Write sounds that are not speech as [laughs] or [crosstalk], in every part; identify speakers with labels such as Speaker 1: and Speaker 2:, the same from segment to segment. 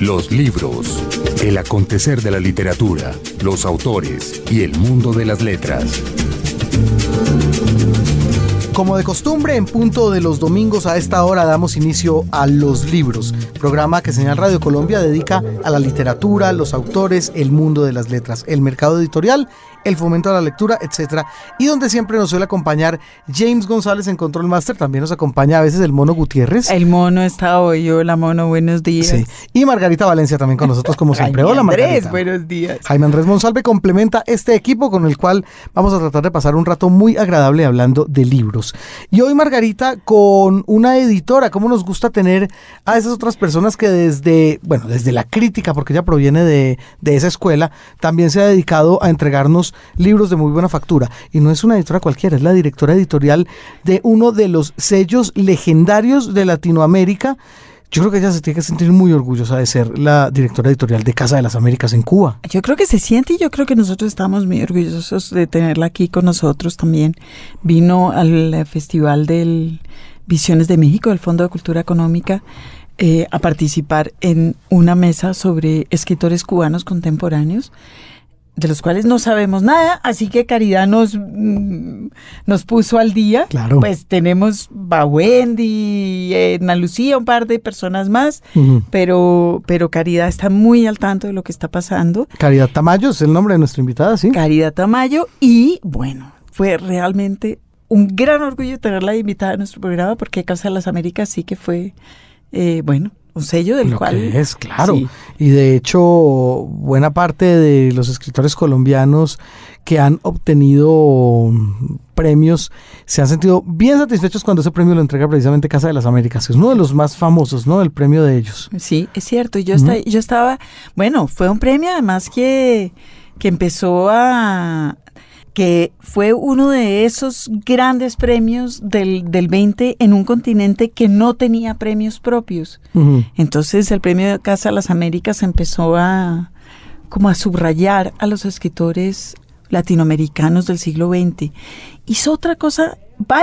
Speaker 1: Los libros, el acontecer de la literatura, los autores y el mundo de las letras.
Speaker 2: Como de costumbre, en punto de los domingos a esta hora damos inicio a Los Libros, programa que Señal Radio Colombia dedica a la literatura, los autores, el mundo de las letras, el mercado editorial el fomento a la lectura, etcétera. Y donde siempre nos suele acompañar James González en Control Master, también nos acompaña a veces el Mono Gutiérrez.
Speaker 3: El Mono está hoy, hola Mono, buenos días. Sí.
Speaker 2: Y Margarita Valencia también con nosotros como [laughs] siempre. hola
Speaker 3: Andrés, buenos días.
Speaker 2: Jaime Andrés Monsalve complementa este equipo con el cual vamos a tratar de pasar un rato muy agradable hablando de libros. Y hoy Margarita con una editora, ¿cómo nos gusta tener a esas otras personas que desde, bueno, desde la crítica, porque ella proviene de, de esa escuela, también se ha dedicado a entregarnos libros de muy buena factura. Y no es una editora cualquiera, es la directora editorial de uno de los sellos legendarios de Latinoamérica. Yo creo que ella se tiene que sentir muy orgullosa de ser la directora editorial de Casa de las Américas en Cuba.
Speaker 3: Yo creo que se siente y yo creo que nosotros estamos muy orgullosos de tenerla aquí con nosotros también. Vino al Festival del Visiones de México, del Fondo de Cultura Económica, eh, a participar en una mesa sobre escritores cubanos contemporáneos de los cuales no sabemos nada, así que Caridad nos, mm, nos puso al día.
Speaker 2: Claro.
Speaker 3: Pues tenemos a Wendy, Ana Lucía, un par de personas más, pero, pero Caridad está muy al tanto de lo que está pasando.
Speaker 2: Caridad Tamayo es el nombre de nuestra invitada, ¿sí?
Speaker 3: Caridad Tamayo, y bueno, fue realmente un gran orgullo tenerla invitada a nuestro programa, porque Casa de las Américas sí que fue, eh, bueno, un sello del cual...
Speaker 2: es, claro. Y de hecho, buena parte de los escritores colombianos que han obtenido premios se han sentido bien satisfechos cuando ese premio lo entrega precisamente Casa de las Américas, que es uno de los más famosos, ¿no? El premio de ellos.
Speaker 3: Sí, es cierto. Yo, yo estaba, bueno, fue un premio además que, que empezó a, que fue uno de esos grandes premios del, del 20 en un continente que no tenía premios propios. Entonces el premio de Casa de las Américas empezó a como a subrayar a los escritores latinoamericanos del siglo XX. Hizo otra cosa,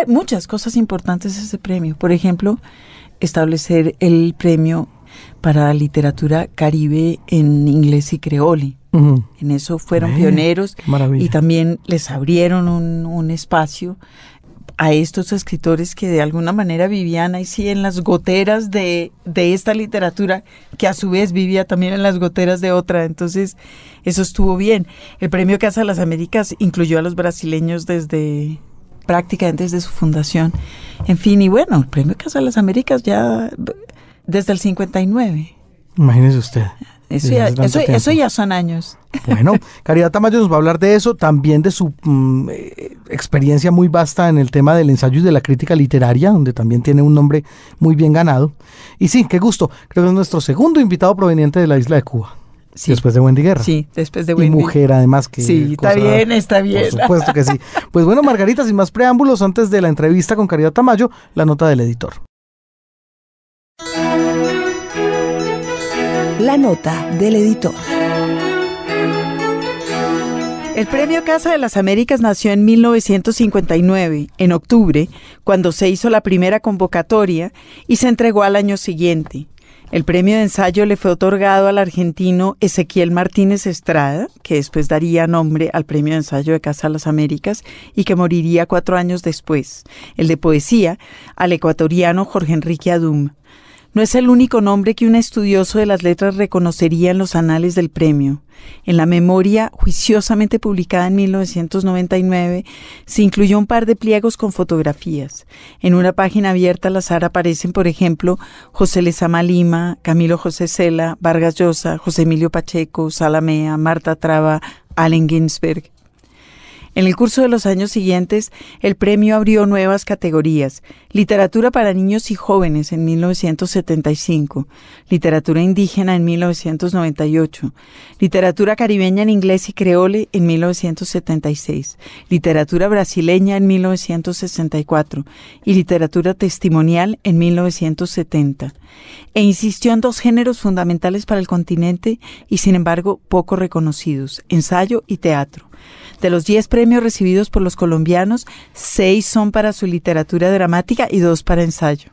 Speaker 3: muchas cosas importantes ese premio. Por ejemplo, establecer el premio para literatura caribe en inglés y creole en eso fueron pioneros y también les abrieron un, espacio a estos escritores que de alguna manera vivían ahí sí en las goteras de, de, esta literatura, que a su vez vivía también en las goteras de otra. Entonces, eso estuvo bien. El premio Casa de las Américas incluyó a los brasileños desde prácticamente desde su fundación. En fin, y bueno, el premio Casa de las Américas ya desde el 59.
Speaker 2: Imagínese usted.
Speaker 3: Eso ya, eso, ya, son años.
Speaker 2: Bueno, [laughs] Caridad Tamayo nos va a hablar de eso, también de su mm, eh, experiencia muy vasta en el tema del ensayo y de la crítica literaria, donde también tiene un nombre muy bien ganado. Y sí, qué gusto, creo que es nuestro segundo invitado proveniente de la isla de Cuba. Sí. Después de Wendy Guerra.
Speaker 3: Sí, después de Wendy.
Speaker 2: Y mujer, además. que
Speaker 3: Sí, está bien, está bien.
Speaker 2: Por supuesto que sí. Pues bueno, Margarita, sin más preámbulos, antes de la entrevista con Caridad Tamayo, la nota del editor.
Speaker 4: La nota del editor.
Speaker 3: El Premio Casa de las Américas nació en 1959, en octubre, cuando se hizo la primera convocatoria y se entregó al año siguiente. El premio de ensayo le fue otorgado al argentino Ezequiel Martínez Estrada, que después daría nombre al premio de ensayo de Casa de las Américas y que moriría cuatro años después. El de poesía al ecuatoriano Jorge Enrique Adum. No es el único nombre que un estudioso de las letras reconocería en los anales del premio. En la memoria, juiciosamente publicada en 1999, se incluyó un par de pliegos con fotografías. En una página abierta al azar aparecen, por ejemplo, José Lezama Lima, Camilo José Cela, Vargas Llosa, José Emilio Pacheco, Salamea, Marta Traba, Allen Ginsberg. En el curso de los años siguientes, el premio abrió nuevas categorías. Literatura para niños y jóvenes en 1975, literatura indígena en 1998, literatura caribeña en inglés y creole en 1976, literatura brasileña en 1964 y literatura testimonial en 1970. E insistió en dos géneros fundamentales para el continente y sin embargo poco reconocidos, ensayo y teatro. De los 10 premios recibidos por los colombianos, seis son para su literatura dramática y dos para ensayo.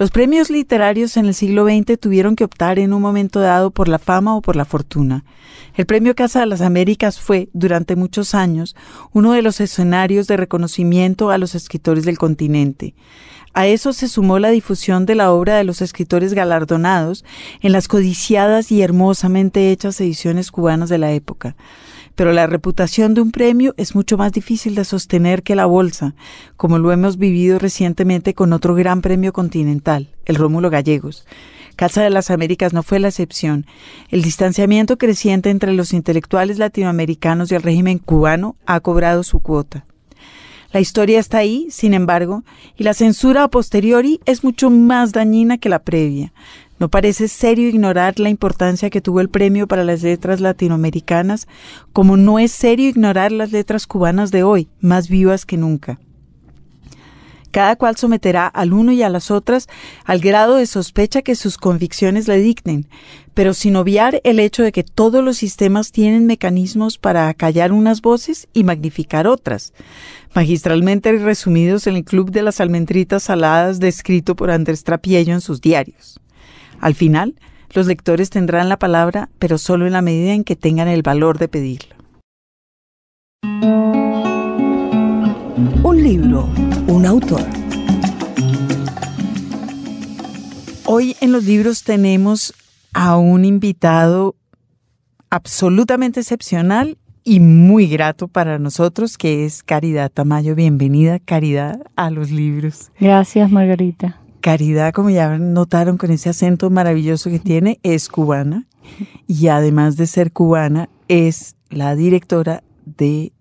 Speaker 3: Los premios literarios en el siglo XX tuvieron que optar en un momento dado por la fama o por la fortuna. El Premio Casa de las Américas fue, durante muchos años, uno de los escenarios de reconocimiento a los escritores del continente. A eso se sumó la difusión de la obra de los escritores galardonados en las codiciadas y hermosamente hechas ediciones cubanas de la época pero la reputación de un premio es mucho más difícil de sostener que la bolsa, como lo hemos vivido recientemente con otro gran premio continental, el Rómulo Gallegos. Casa de las Américas no fue la excepción. El distanciamiento creciente entre los intelectuales latinoamericanos y el régimen cubano ha cobrado su cuota. La historia está ahí, sin embargo, y la censura a posteriori es mucho más dañina que la previa. No parece serio ignorar la importancia que tuvo el premio para las letras latinoamericanas, como no es serio ignorar las letras cubanas de hoy, más vivas que nunca. Cada cual someterá al uno y a las otras al grado de sospecha que sus convicciones le dicten, pero sin obviar el hecho de que todos los sistemas tienen mecanismos para acallar unas voces y magnificar otras, magistralmente resumidos en el Club de las Almendritas Saladas descrito por Andrés Trapiello en sus diarios. Al final, los lectores tendrán la palabra, pero solo en la medida en que tengan el valor de pedirlo.
Speaker 4: Un libro, un autor.
Speaker 3: Hoy en los libros tenemos a un invitado absolutamente excepcional y muy grato para nosotros, que es Caridad Tamayo. Bienvenida, Caridad, a los libros.
Speaker 5: Gracias, Margarita.
Speaker 3: Caridad, como ya notaron con ese acento maravilloso que tiene, es cubana y además de ser cubana es la directora de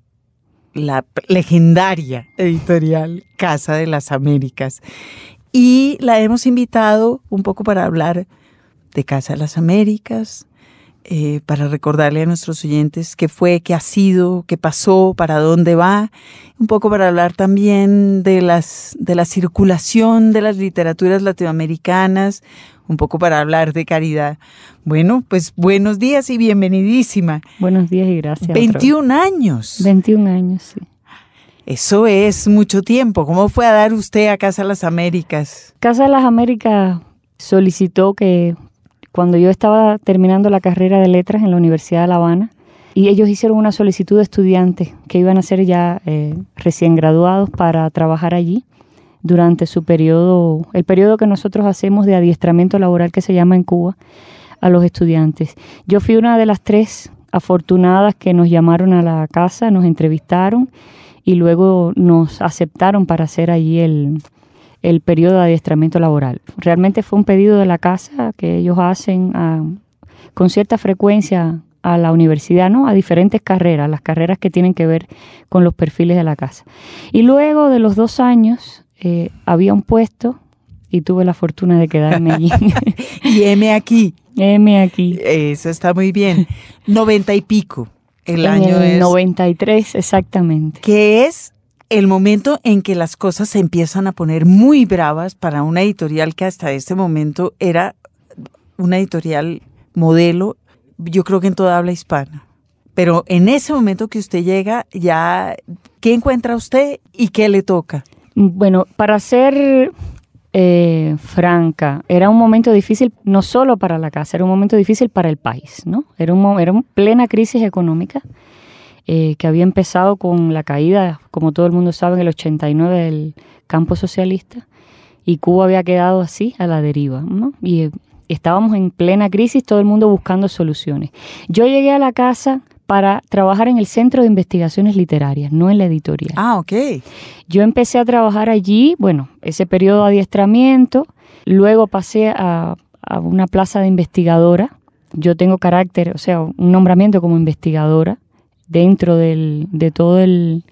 Speaker 3: la legendaria editorial Casa de las Américas. Y la hemos invitado un poco para hablar de Casa de las Américas, eh, para recordarle a nuestros oyentes qué fue, qué ha sido, qué pasó, para dónde va, un poco para hablar también de las de la circulación de las literaturas latinoamericanas, un poco para hablar de caridad. Bueno, pues buenos días y bienvenidísima.
Speaker 5: Buenos días y gracias.
Speaker 3: 21 años.
Speaker 5: 21 años, sí.
Speaker 3: Eso es mucho tiempo. ¿Cómo fue a dar usted a Casa de las Américas?
Speaker 5: Casa de las Américas solicitó que cuando yo estaba terminando la carrera de letras en la Universidad de La Habana, y ellos hicieron una solicitud de estudiantes que iban a ser ya eh, recién graduados para trabajar allí durante su periodo, el periodo que nosotros hacemos de adiestramiento laboral que se llama en Cuba a los estudiantes. Yo fui una de las tres afortunadas que nos llamaron a la casa, nos entrevistaron y luego nos aceptaron para hacer allí el, el periodo de adiestramiento laboral. Realmente fue un pedido de la casa que ellos hacen ah, con cierta frecuencia a la universidad, ¿no? A diferentes carreras, las carreras que tienen que ver con los perfiles de la casa. Y luego de los dos años eh, había un puesto y tuve la fortuna de quedarme allí. [laughs]
Speaker 3: y M aquí.
Speaker 5: M aquí.
Speaker 3: Eso está muy bien. Noventa y pico. El
Speaker 5: en
Speaker 3: año
Speaker 5: el
Speaker 3: es.
Speaker 5: 93, exactamente.
Speaker 3: que es el momento en que las cosas se empiezan a poner muy bravas para una editorial que hasta este momento era una editorial modelo, yo creo que en toda habla hispana. Pero en ese momento que usted llega, ya, ¿qué encuentra usted y qué le toca?
Speaker 5: Bueno, para ser eh, franca, era un momento difícil no solo para la casa, era un momento difícil para el país, ¿no? Era era una plena crisis económica eh, que había empezado con la caída, como todo el mundo sabe, en el 89 del campo socialista y Cuba había quedado así a la deriva, ¿no? Y eh, estábamos en plena crisis, todo el mundo buscando soluciones. Yo llegué a la casa para trabajar en el Centro de Investigaciones Literarias, no en la editorial.
Speaker 3: Ah, ok.
Speaker 5: Yo empecé a trabajar allí, bueno, ese periodo de adiestramiento, luego pasé a, a una plaza de investigadora. Yo tengo carácter, o sea, un nombramiento como investigadora dentro del, de todo el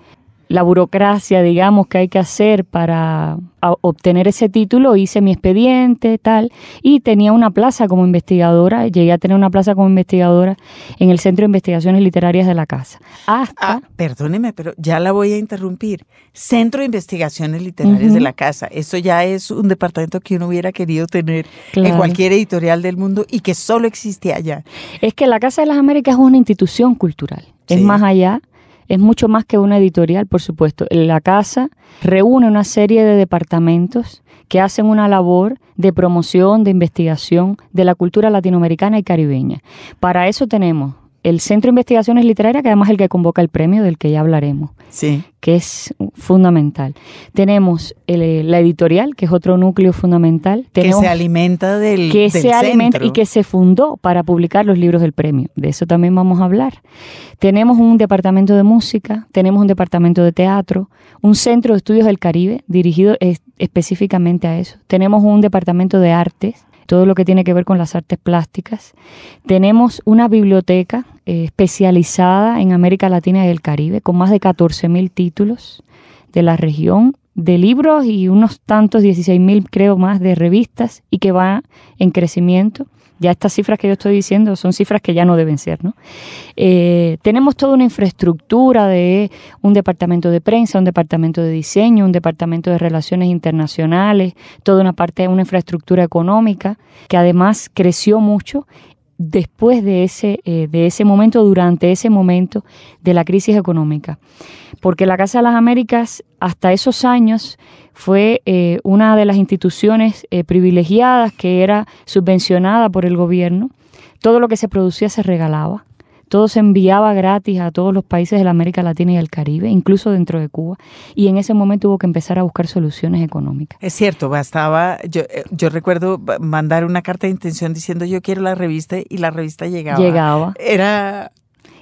Speaker 5: la burocracia, digamos, que hay que hacer para obtener ese título, hice mi expediente, tal, y tenía una plaza como investigadora, llegué a tener una plaza como investigadora en el Centro de Investigaciones Literarias de la Casa. Hasta
Speaker 3: Ah, perdóneme, pero ya la voy a interrumpir. Centro de Investigaciones Literarias de la Casa. Eso ya es un departamento que uno hubiera querido tener en cualquier editorial del mundo y que solo existe allá.
Speaker 5: Es que la Casa de las Américas es una institución cultural, es más allá, es mucho más que una editorial, por supuesto. La casa reúne una serie de departamentos que hacen una labor de promoción, de investigación de la cultura latinoamericana y caribeña. Para eso tenemos el Centro de Investigaciones Literarias, que además es el que convoca el premio del que ya hablaremos,
Speaker 3: sí.
Speaker 5: que es fundamental. Tenemos eh, la editorial, que es otro núcleo fundamental.
Speaker 3: que se alimenta del
Speaker 5: Que se alimenta y que se fundó para publicar los libros del premio. De eso también vamos a hablar. Tenemos un departamento de música, tenemos un departamento de teatro, un centro de estudios del Caribe dirigido específicamente a eso. Tenemos un departamento de artes, todo lo que tiene que ver con las artes plásticas. Tenemos una biblioteca eh, especializada en América Latina y el Caribe, con más de 14.000 títulos de la región, de libros y unos tantos, 16.000 creo más, de revistas, y que va en crecimiento. Ya estas cifras que yo estoy diciendo son cifras que ya no deben ser, ¿no? Eh, tenemos toda una infraestructura de un departamento de prensa, un departamento de diseño, un departamento de relaciones internacionales, toda una parte, una infraestructura económica que además creció mucho después de ese, eh, de ese momento, durante ese momento de la crisis económica. Porque la Casa de las Américas hasta esos años fue eh, una de las instituciones eh, privilegiadas que era subvencionada por el gobierno. Todo lo que se producía se regalaba. Todo se enviaba gratis a todos los países de la América Latina y el Caribe, incluso dentro de Cuba. Y en ese momento hubo que empezar a buscar soluciones económicas.
Speaker 3: Es cierto, bastaba, yo, eh, yo recuerdo mandar una carta de intención diciendo yo quiero la revista y la revista llegaba.
Speaker 5: Llegaba.
Speaker 3: Era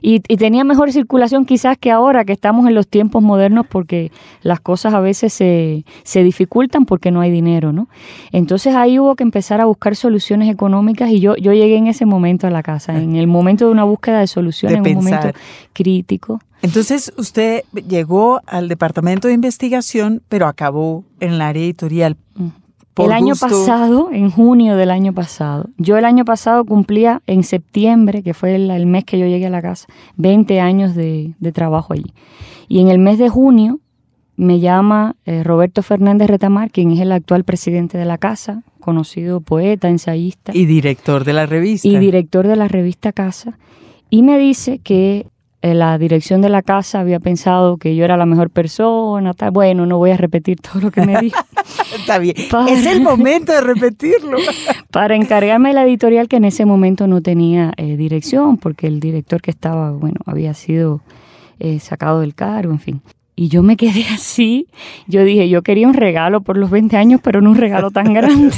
Speaker 5: y, tenía mejor circulación quizás que ahora que estamos en los tiempos modernos porque las cosas a veces se, se dificultan porque no hay dinero, ¿no? Entonces ahí hubo que empezar a buscar soluciones económicas y yo, yo llegué en ese momento a la casa, en el momento de una búsqueda de soluciones, en un momento crítico.
Speaker 3: Entonces usted llegó al departamento de investigación, pero acabó en el área editorial
Speaker 5: el año pasado, en junio del año pasado, yo el año pasado cumplía en septiembre, que fue el, mes que yo llegué a la casa, 20 años de, trabajo allí. Y en el mes de junio me llama eh, Roberto Fernández Retamar, quien es el actual presidente de la casa, conocido poeta, ensayista.
Speaker 3: Y director de la revista.
Speaker 5: Y director de la revista Casa. Y me dice que la dirección de la casa había pensado que yo era la mejor persona, tal. Bueno, no voy a repetir todo lo que me dijo. [laughs]
Speaker 3: Está bien. es el momento de repetirlo. [laughs]
Speaker 5: para encargarme de la editorial que en ese momento no tenía eh, dirección, porque el director que estaba, bueno, había sido eh, sacado del cargo, en fin. Y yo me quedé [laughs] así. Yo dije, yo quería un regalo por los 20 años, pero no un regalo tan [laughs] grande.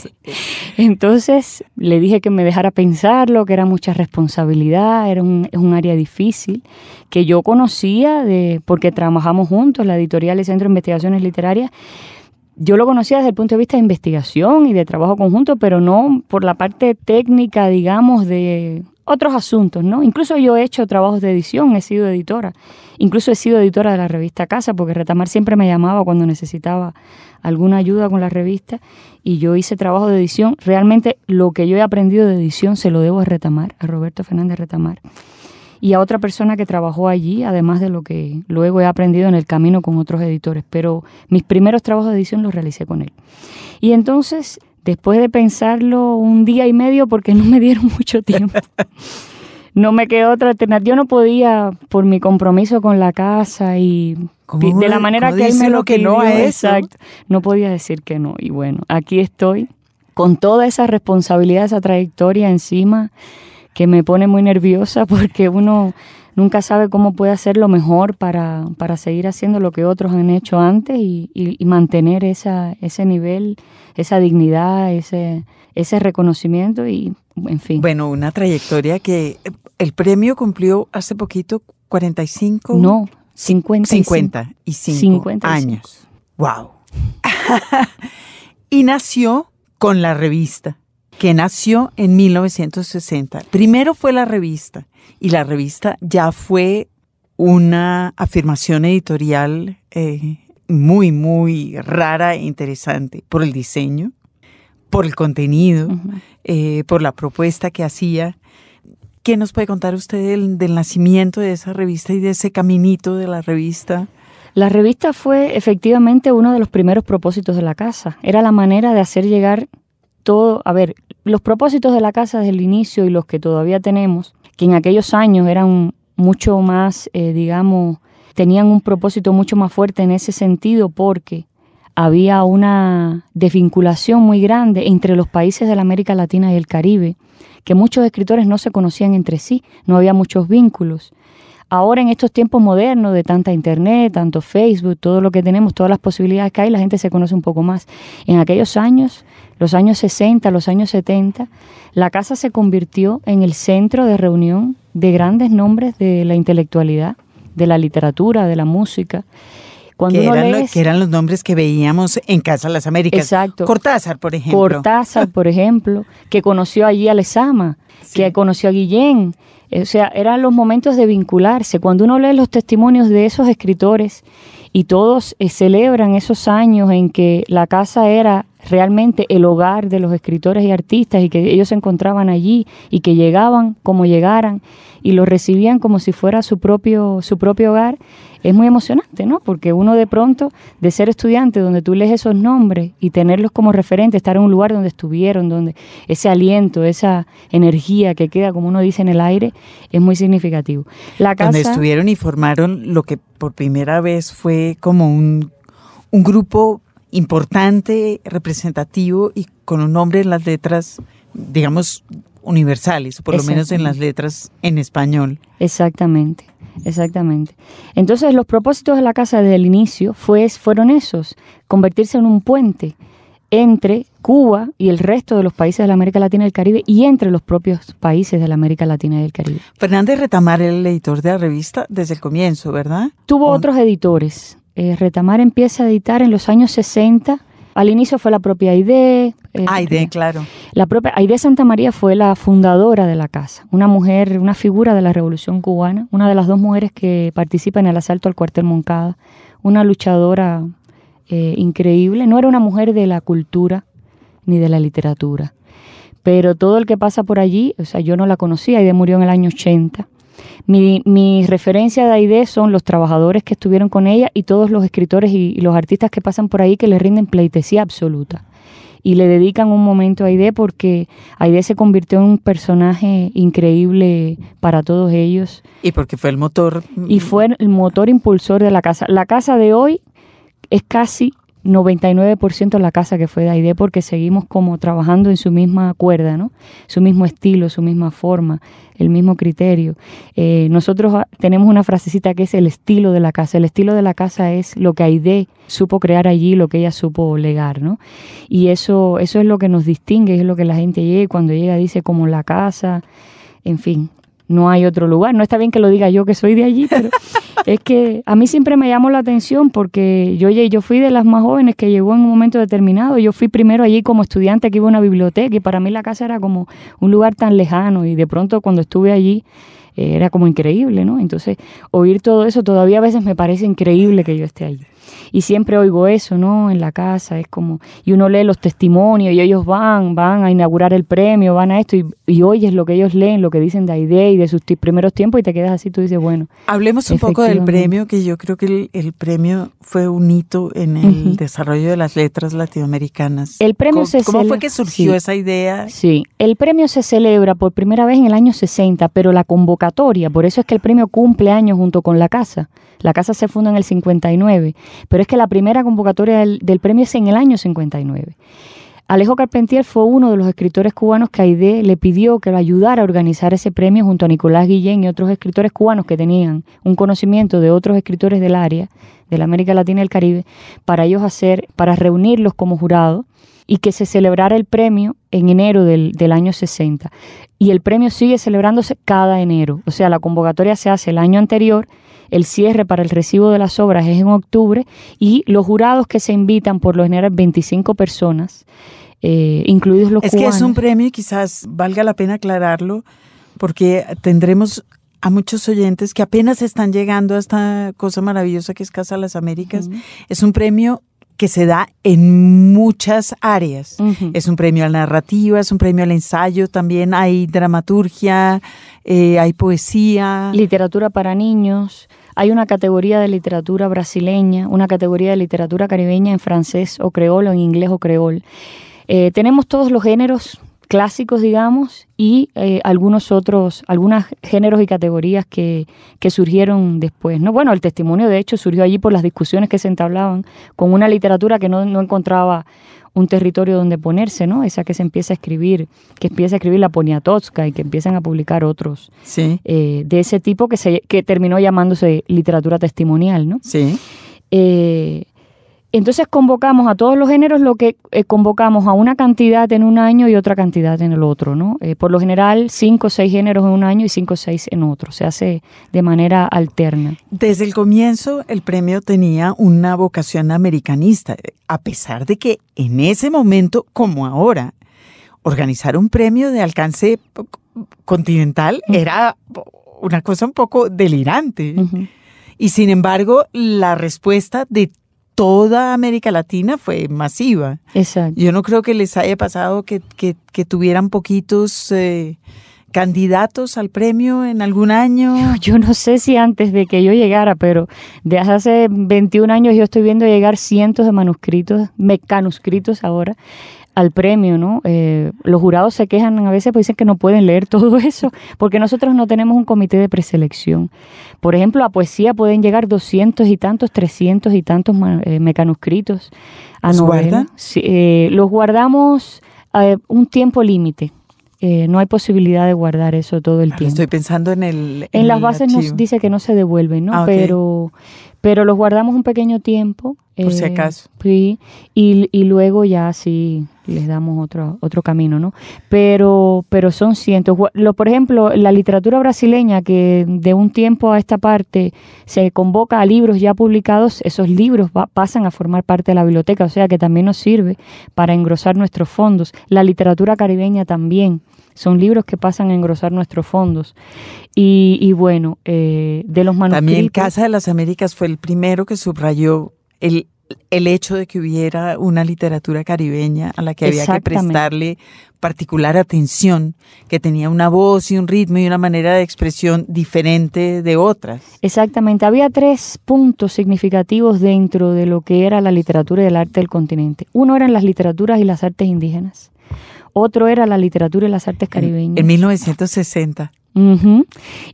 Speaker 5: Entonces le dije que me dejara pensarlo, que era mucha responsabilidad, era un, es un área difícil, que yo conocía de, porque trabajamos juntos, la editorial y Centro de Investigaciones Literarias. Yo lo conocía desde el punto de vista de investigación y de trabajo conjunto, pero no por la parte técnica, digamos, de otros asuntos, ¿no? Incluso yo he hecho trabajos de edición, he sido editora. Incluso he sido editora de la revista Casa, porque Retamar siempre me llamaba cuando necesitaba alguna ayuda con la revista y yo hice trabajo de edición. Realmente lo que yo he aprendido de edición se lo debo a Retamar, a Roberto Fernández Retamar. Y a otra persona que trabajó allí, además de lo que luego he aprendido en el camino con otros editores. Pero mis primeros trabajos de edición los realicé con él. Y entonces después de pensarlo un día y medio porque no me dieron [laughs] mucho tiempo. No me quedó otra alternativa. Yo no podía, por mi compromiso con la casa y de la manera que él me lo que no exacto, no podía decir que no. Y bueno, aquí estoy con toda esa responsabilidad, esa trayectoria encima que me pone muy nerviosa [laughs] porque uno nunca sabe cómo puede hacer lo mejor para, para seguir haciendo lo que otros han hecho antes y, y, mantener esa, ese nivel, esa dignidad, ese, ese reconocimiento y, en fin.
Speaker 3: Bueno, una trayectoria que el premio cumplió hace poquito 45.
Speaker 5: No, 50.
Speaker 3: 50 y 5 años. ¡Wow! [laughs] y nació con la revista que nació en 1960. Primero fue la revista y la revista ya fue una afirmación editorial eh, muy, muy rara e interesante por el diseño, por el contenido, eh, por la propuesta que hacía. ¿Qué nos puede contar usted del, del nacimiento de esa revista y de ese caminito de la revista?
Speaker 5: La revista fue efectivamente uno de los primeros propósitos de la casa. Era la manera de hacer llegar todo, a ver, los propósitos de la casa desde el inicio y los que todavía tenemos, que en aquellos años eran mucho más, eh, digamos, tenían un propósito mucho más fuerte en ese sentido porque había una desvinculación muy grande entre los países de la América Latina y el Caribe, que muchos escritores no se conocían entre sí, no había muchos vínculos. Ahora en estos tiempos modernos de tanta internet, tanto Facebook, todo lo que tenemos, todas las posibilidades que hay, la gente se conoce un poco más. En aquellos años, los años 60, los años 70, la casa se convirtió en el centro de reunión de grandes nombres de la intelectualidad, de la literatura, de la música.
Speaker 3: Cuando que, eran que eran los nombres que veíamos en Casa de las Américas.
Speaker 5: Exacto.
Speaker 3: Cortázar, por ejemplo.
Speaker 5: Cortázar, por ejemplo, que conoció allí a Lezama, que conoció a Guillén. O sea, eran los momentos de vincularse. Cuando uno lee los testimonios de esos escritores y todos eh, celebran esos años en que la casa era realmente el hogar de los escritores y artistas y que ellos se encontraban allí y que llegaban como llegaran y lo recibían como si fuera su propio, su propio hogar, es muy emocionante, ¿no? Porque uno de pronto, de ser estudiante, donde tú lees esos nombres y tenerlos como referente, estar en un lugar donde estuvieron, donde ese aliento, esa energía que queda, como uno dice, en el aire, es muy significativo.
Speaker 3: La casa, donde estuvieron y formaron lo que por primera vez fue como un, un grupo importante, representativo y con un nombre en las letras, digamos, universales, por lo menos en las letras en español.
Speaker 5: Exactamente, exactamente. Entonces los propósitos de la casa desde el inicio fue, fueron esos, convertirse en un puente entre Cuba y el resto de los países de la América Latina y el Caribe y entre los propios países de la América Latina y el Caribe.
Speaker 3: Fernández Retamar el editor de la revista desde el comienzo, ¿verdad?
Speaker 5: Tuvo otros editores. Eh, Retamar empieza a editar en los años 60 al inicio fue la propia Aide.
Speaker 3: Eh, Aide, claro.
Speaker 5: La propia Aide Santa María fue la fundadora de la casa, una mujer, una figura de la Revolución Cubana, una de las dos mujeres que participa en el asalto al cuartel Moncada, una luchadora eh, increíble. No era una mujer de la cultura ni de la literatura, pero todo el que pasa por allí, o sea, yo no la conocía, Aide murió en el año 80 mi, mi referencia de Aide son los trabajadores que estuvieron con ella y todos los escritores y, los artistas que pasan por ahí que le rinden pleitesía absoluta y le dedican un momento a Aide porque Aide se convirtió en un personaje increíble para todos ellos.
Speaker 3: Y porque fue el motor.
Speaker 5: Y fue el motor impulsor de la casa. La casa de hoy es casi 99% la casa que fue de Aide porque seguimos como trabajando en su misma cuerda, ¿no? Su mismo estilo, su misma forma, el mismo criterio. Eh, nosotros tenemos una frasecita que es el estilo de la casa. El estilo de la casa es lo que Aide supo crear allí, lo que ella supo legar, ¿no? Y eso, eso es lo que nos distingue, es lo que la gente llega cuando llega dice como la casa, en fin, no hay otro lugar. No está bien que lo diga yo que soy de allí, pero [laughs] es que a mí siempre me llamó la atención porque yo, yo fui de las más jóvenes que llegó en un momento determinado. Yo fui primero allí como estudiante que iba a una biblioteca y para mí la casa era como un lugar tan lejano y de pronto cuando estuve allí eh, era como increíble, ¿no? Entonces, oír todo eso todavía a veces me parece increíble que yo esté allí y siempre oigo eso, ¿no? En la casa, es como, y uno lee los testimonios y ellos van, van a inaugurar el premio, van a esto y, y oyes lo que ellos leen, lo que dicen de Aide y de sus primeros tiempos y te quedas así, tú dices, bueno.
Speaker 3: Hablemos un poco del premio, que yo creo que el, premio fue un hito en el desarrollo de las letras latinoamericanas.
Speaker 5: El premio ¿Cómo,
Speaker 3: ¿cómo fue que surgió esa idea?
Speaker 5: Sí, el premio se celebra por primera vez en el año 60, pero la convocatoria, por eso es que el premio cumple años junto con la casa. La casa se funda en el 59, pero es que la primera convocatoria del, premio es en el año 59. Alejo Carpentier fue uno de los escritores cubanos que Aide le pidió que lo ayudara a organizar ese premio junto a Nicolás Guillén y otros escritores cubanos que tenían un conocimiento de otros escritores del área, de la América Latina y el Caribe, para ellos hacer, para reunirlos como jurado y que se celebrara el premio en enero del, del, año 60. Y el premio sigue celebrándose cada enero. O sea, la convocatoria se hace el año anterior el cierre para el recibo de las obras es en octubre y los jurados que se invitan por lo general 25 personas, eh, incluidos los
Speaker 3: Es que es un premio y quizás valga la pena aclararlo porque tendremos a muchos oyentes que apenas están llegando a esta cosa maravillosa que es Casa de las Américas. Es un premio que se da en muchas áreas. Es un premio a la narrativa, es un premio al ensayo, también hay dramaturgia, eh, hay poesía.
Speaker 5: Literatura para niños. Hay una categoría de literatura brasileña, una categoría de literatura caribeña en francés o creol o en inglés o creol. Eh, tenemos todos los géneros clásicos, digamos, y eh, algunos otros, algunos géneros y categorías que, que, surgieron después. ¿no? Bueno, el testimonio de hecho surgió allí por las discusiones que se entablaban con una literatura que no, no encontraba un territorio donde ponerse, ¿no? Esa que se empieza a escribir, que empieza a escribir la Poniatowska y que empiezan a publicar otros
Speaker 3: sí.
Speaker 5: eh, de ese tipo que, se, que terminó llamándose literatura testimonial, ¿no?
Speaker 3: Sí.
Speaker 5: Eh, entonces convocamos a todos los géneros lo que eh, convocamos a una cantidad en un año y otra cantidad en el otro, ¿no? Eh, por lo general, cinco o seis géneros en un año y cinco o seis en otro. Se hace de manera alterna.
Speaker 3: Desde el comienzo, el premio tenía una vocación americanista, a pesar de que en ese momento, como ahora, organizar un premio de alcance continental era una cosa un poco delirante. Uh -huh. Y sin embargo, la respuesta de toda América Latina fue masiva.
Speaker 5: Exacto.
Speaker 3: Yo no creo que les haya pasado que, que, que tuvieran poquitos eh, candidatos al premio en algún año.
Speaker 5: Yo, no sé si antes de que yo llegara, pero desde hace 21 años yo estoy viendo llegar cientos de manuscritos, mecanuscritos ahora, al premio, ¿no? Eh, los jurados se quejan a veces, pues dicen que no pueden leer [laughs] todo eso, porque nosotros no tenemos un comité de preselección. Por ejemplo, a poesía pueden llegar 200 y tantos, 300 y tantos eh, mecanuscritos a
Speaker 3: ¿Los
Speaker 5: novela.
Speaker 3: guarda?
Speaker 5: Sí, eh, los guardamos a un tiempo límite. Eh, no hay posibilidad de guardar eso todo el
Speaker 3: Ahora
Speaker 5: tiempo.
Speaker 3: Estoy pensando en el.
Speaker 5: En, las bases
Speaker 3: archivo.
Speaker 5: nos dice que no se devuelven, ¿no?
Speaker 3: Ah.
Speaker 5: Pero pero los guardamos un pequeño tiempo.
Speaker 3: Por si
Speaker 5: eh,
Speaker 3: acaso.
Speaker 5: Sí, y, y luego ya sí les damos otro, otro camino, ¿no? Pero, pero son cientos. Lo, por ejemplo, la literatura brasileña que de un tiempo a esta parte se convoca a libros ya publicados, esos libros va- pasan a formar parte de la biblioteca, o sea que también nos sirve para engrosar nuestros fondos. La literatura caribeña también. Son libros que pasan a engrosar nuestros fondos. Y, y bueno, eh, de los manuscritos...
Speaker 3: También Casa de las Américas fue el primero que subrayó el, el hecho de que hubiera una literatura caribeña a la que había que prestarle particular atención, que tenía una voz y un ritmo y una manera de expresión diferente de otras.
Speaker 5: Exactamente, había tres puntos significativos dentro de lo que era la literatura y el arte del continente. Uno eran las literaturas y las artes indígenas, otro era la literatura y las artes caribeñas.
Speaker 3: En 1960.
Speaker 5: Ujú.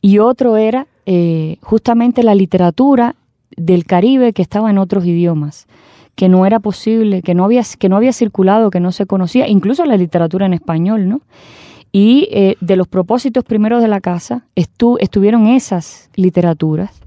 Speaker 5: Y otro era eh, justamente la literatura del Caribe que estaba en otros idiomas, que no era posible, que no había, que no había circulado, que no se conocía, incluso la literatura en español, ¿no? Y eh, de los propósitos primeros de la casa estu- estuvieron esas literaturas,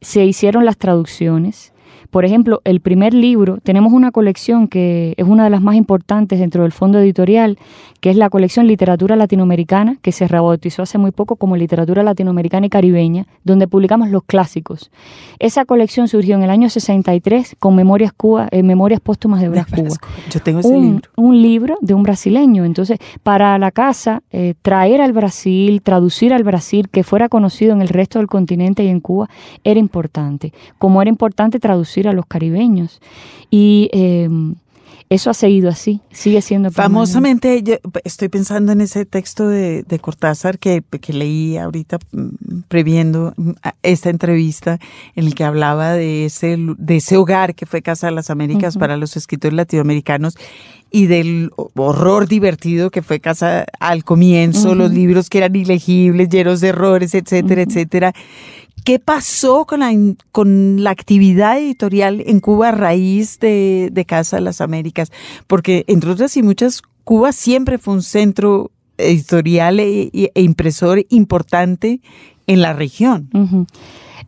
Speaker 5: se hicieron las traducciones. Por ejemplo, el primer libro, tenemos una colección que es una de las más importantes dentro del fondo editorial, que es la colección Literatura Latinoamericana, que se rebautizó hace muy poco como Literatura Latinoamericana y Caribeña, donde publicamos los clásicos. Esa colección surgió en el año 63 con Memorias, Cuba, eh, Memorias Póstumas de Bras Cuba
Speaker 3: Yo tengo ese
Speaker 5: un,
Speaker 3: libro.
Speaker 5: un libro de un brasileño. Entonces, para la casa, eh, traer al Brasil, traducir al Brasil, que fuera conocido en el resto del continente y en Cuba, era importante. Como era importante traducir a los caribeños. Y eh, eso ha seguido así, sigue siendo permanente.
Speaker 3: Famosamente, yo estoy pensando en ese texto de, de Cortázar que, que leí ahorita mm, previendo mm, esta entrevista, en el que hablaba de ese, de ese hogar que fue Casa de las Américas
Speaker 5: Ujú.
Speaker 3: para los escritores latinoamericanos y del horror divertido que fue Casa al comienzo,
Speaker 5: Ujú.
Speaker 3: los libros que eran ilegibles, llenos de errores, etcétera,
Speaker 5: Ujú.
Speaker 3: etcétera. ¿Qué pasó con la, actividad editorial en Cuba a raíz de, Casa de las Américas? Porque, entre otras y muchas, Cuba siempre fue un centro editorial e, e- impresor importante en la región.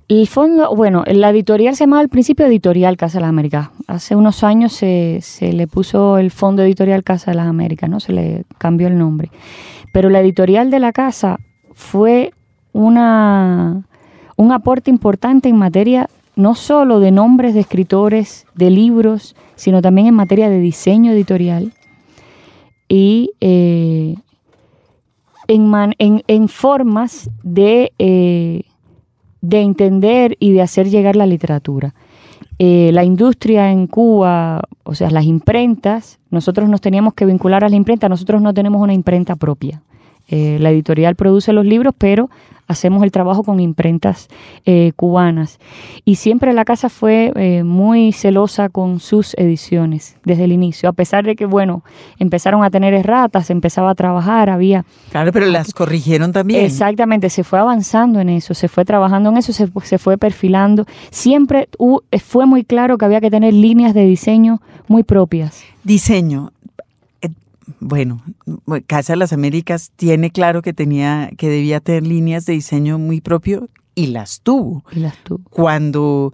Speaker 5: El fondo, bueno, la editorial se llamaba al principio Editorial Casa de las Américas. Hace unos años se, se le puso el fondo editorial Casa de las Américas, ¿no? Se le cambió el nombre. Pero la editorial de la casa fue una, un aporte importante en materia no solo de nombres de escritores, de libros, sino también en materia de diseño editorial y eh, en, en- formas de, eh, de entender y de hacer llegar la literatura. Eh, la industria en Cuba, o sea, las imprentas, nosotros nos teníamos que vincular a la imprenta, nosotros no tenemos una imprenta propia. La editorial produce los libros, pero hacemos el trabajo con imprentas eh, cubanas. Y siempre la casa fue eh, muy celosa con sus ediciones desde el inicio, a pesar de que, bueno, empezaron a tener erratas, empezaba a trabajar, había...
Speaker 3: Claro, pero las corrigieron también.
Speaker 5: Exactamente, se fue avanzando en eso, se fue trabajando en eso, se, se fue perfilando. Siempre fue muy claro que había que tener líneas de diseño muy propias.
Speaker 3: Diseño, bueno, Casa de las Américas tiene claro que tenía, que debía tener líneas de diseño muy propio y las tuvo.
Speaker 5: Y las tuvo.
Speaker 3: Cuando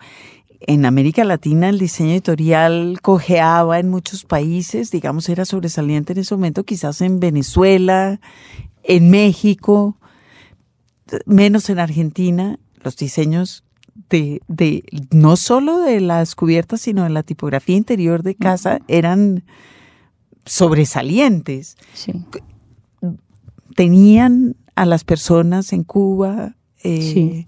Speaker 3: en América Latina el diseño editorial cojeaba en muchos países, digamos, era sobresaliente en ese momento, quizás en Venezuela, en México, menos en Argentina, los diseños de, de no solo de las cubiertas, sino de la tipografía interior de casa eran sobresalientes. Tenían a las personas en Cuba.
Speaker 5: Eh,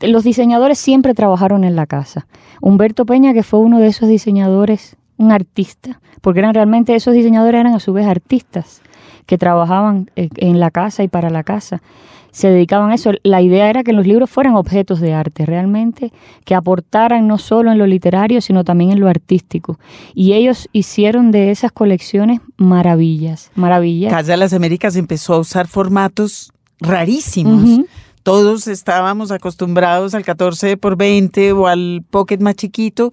Speaker 5: Los diseñadores siempre trabajaron en la casa. Humberto Peña, que fue uno de esos diseñadores, un artista, porque eran realmente esos diseñadores eran a su vez artistas que trabajaban eh, en la casa y para la casa se dedicaban a eso. La idea era que los libros fueran objetos de arte, realmente, que aportaran no solo en lo literario, sino también en lo artístico. Y ellos hicieron de esas colecciones maravillas, maravillas.
Speaker 3: Casa de las Américas empezó a usar formatos rarísimos. Todos estábamos acostumbrados al 14 por 20 o al pocket más chiquito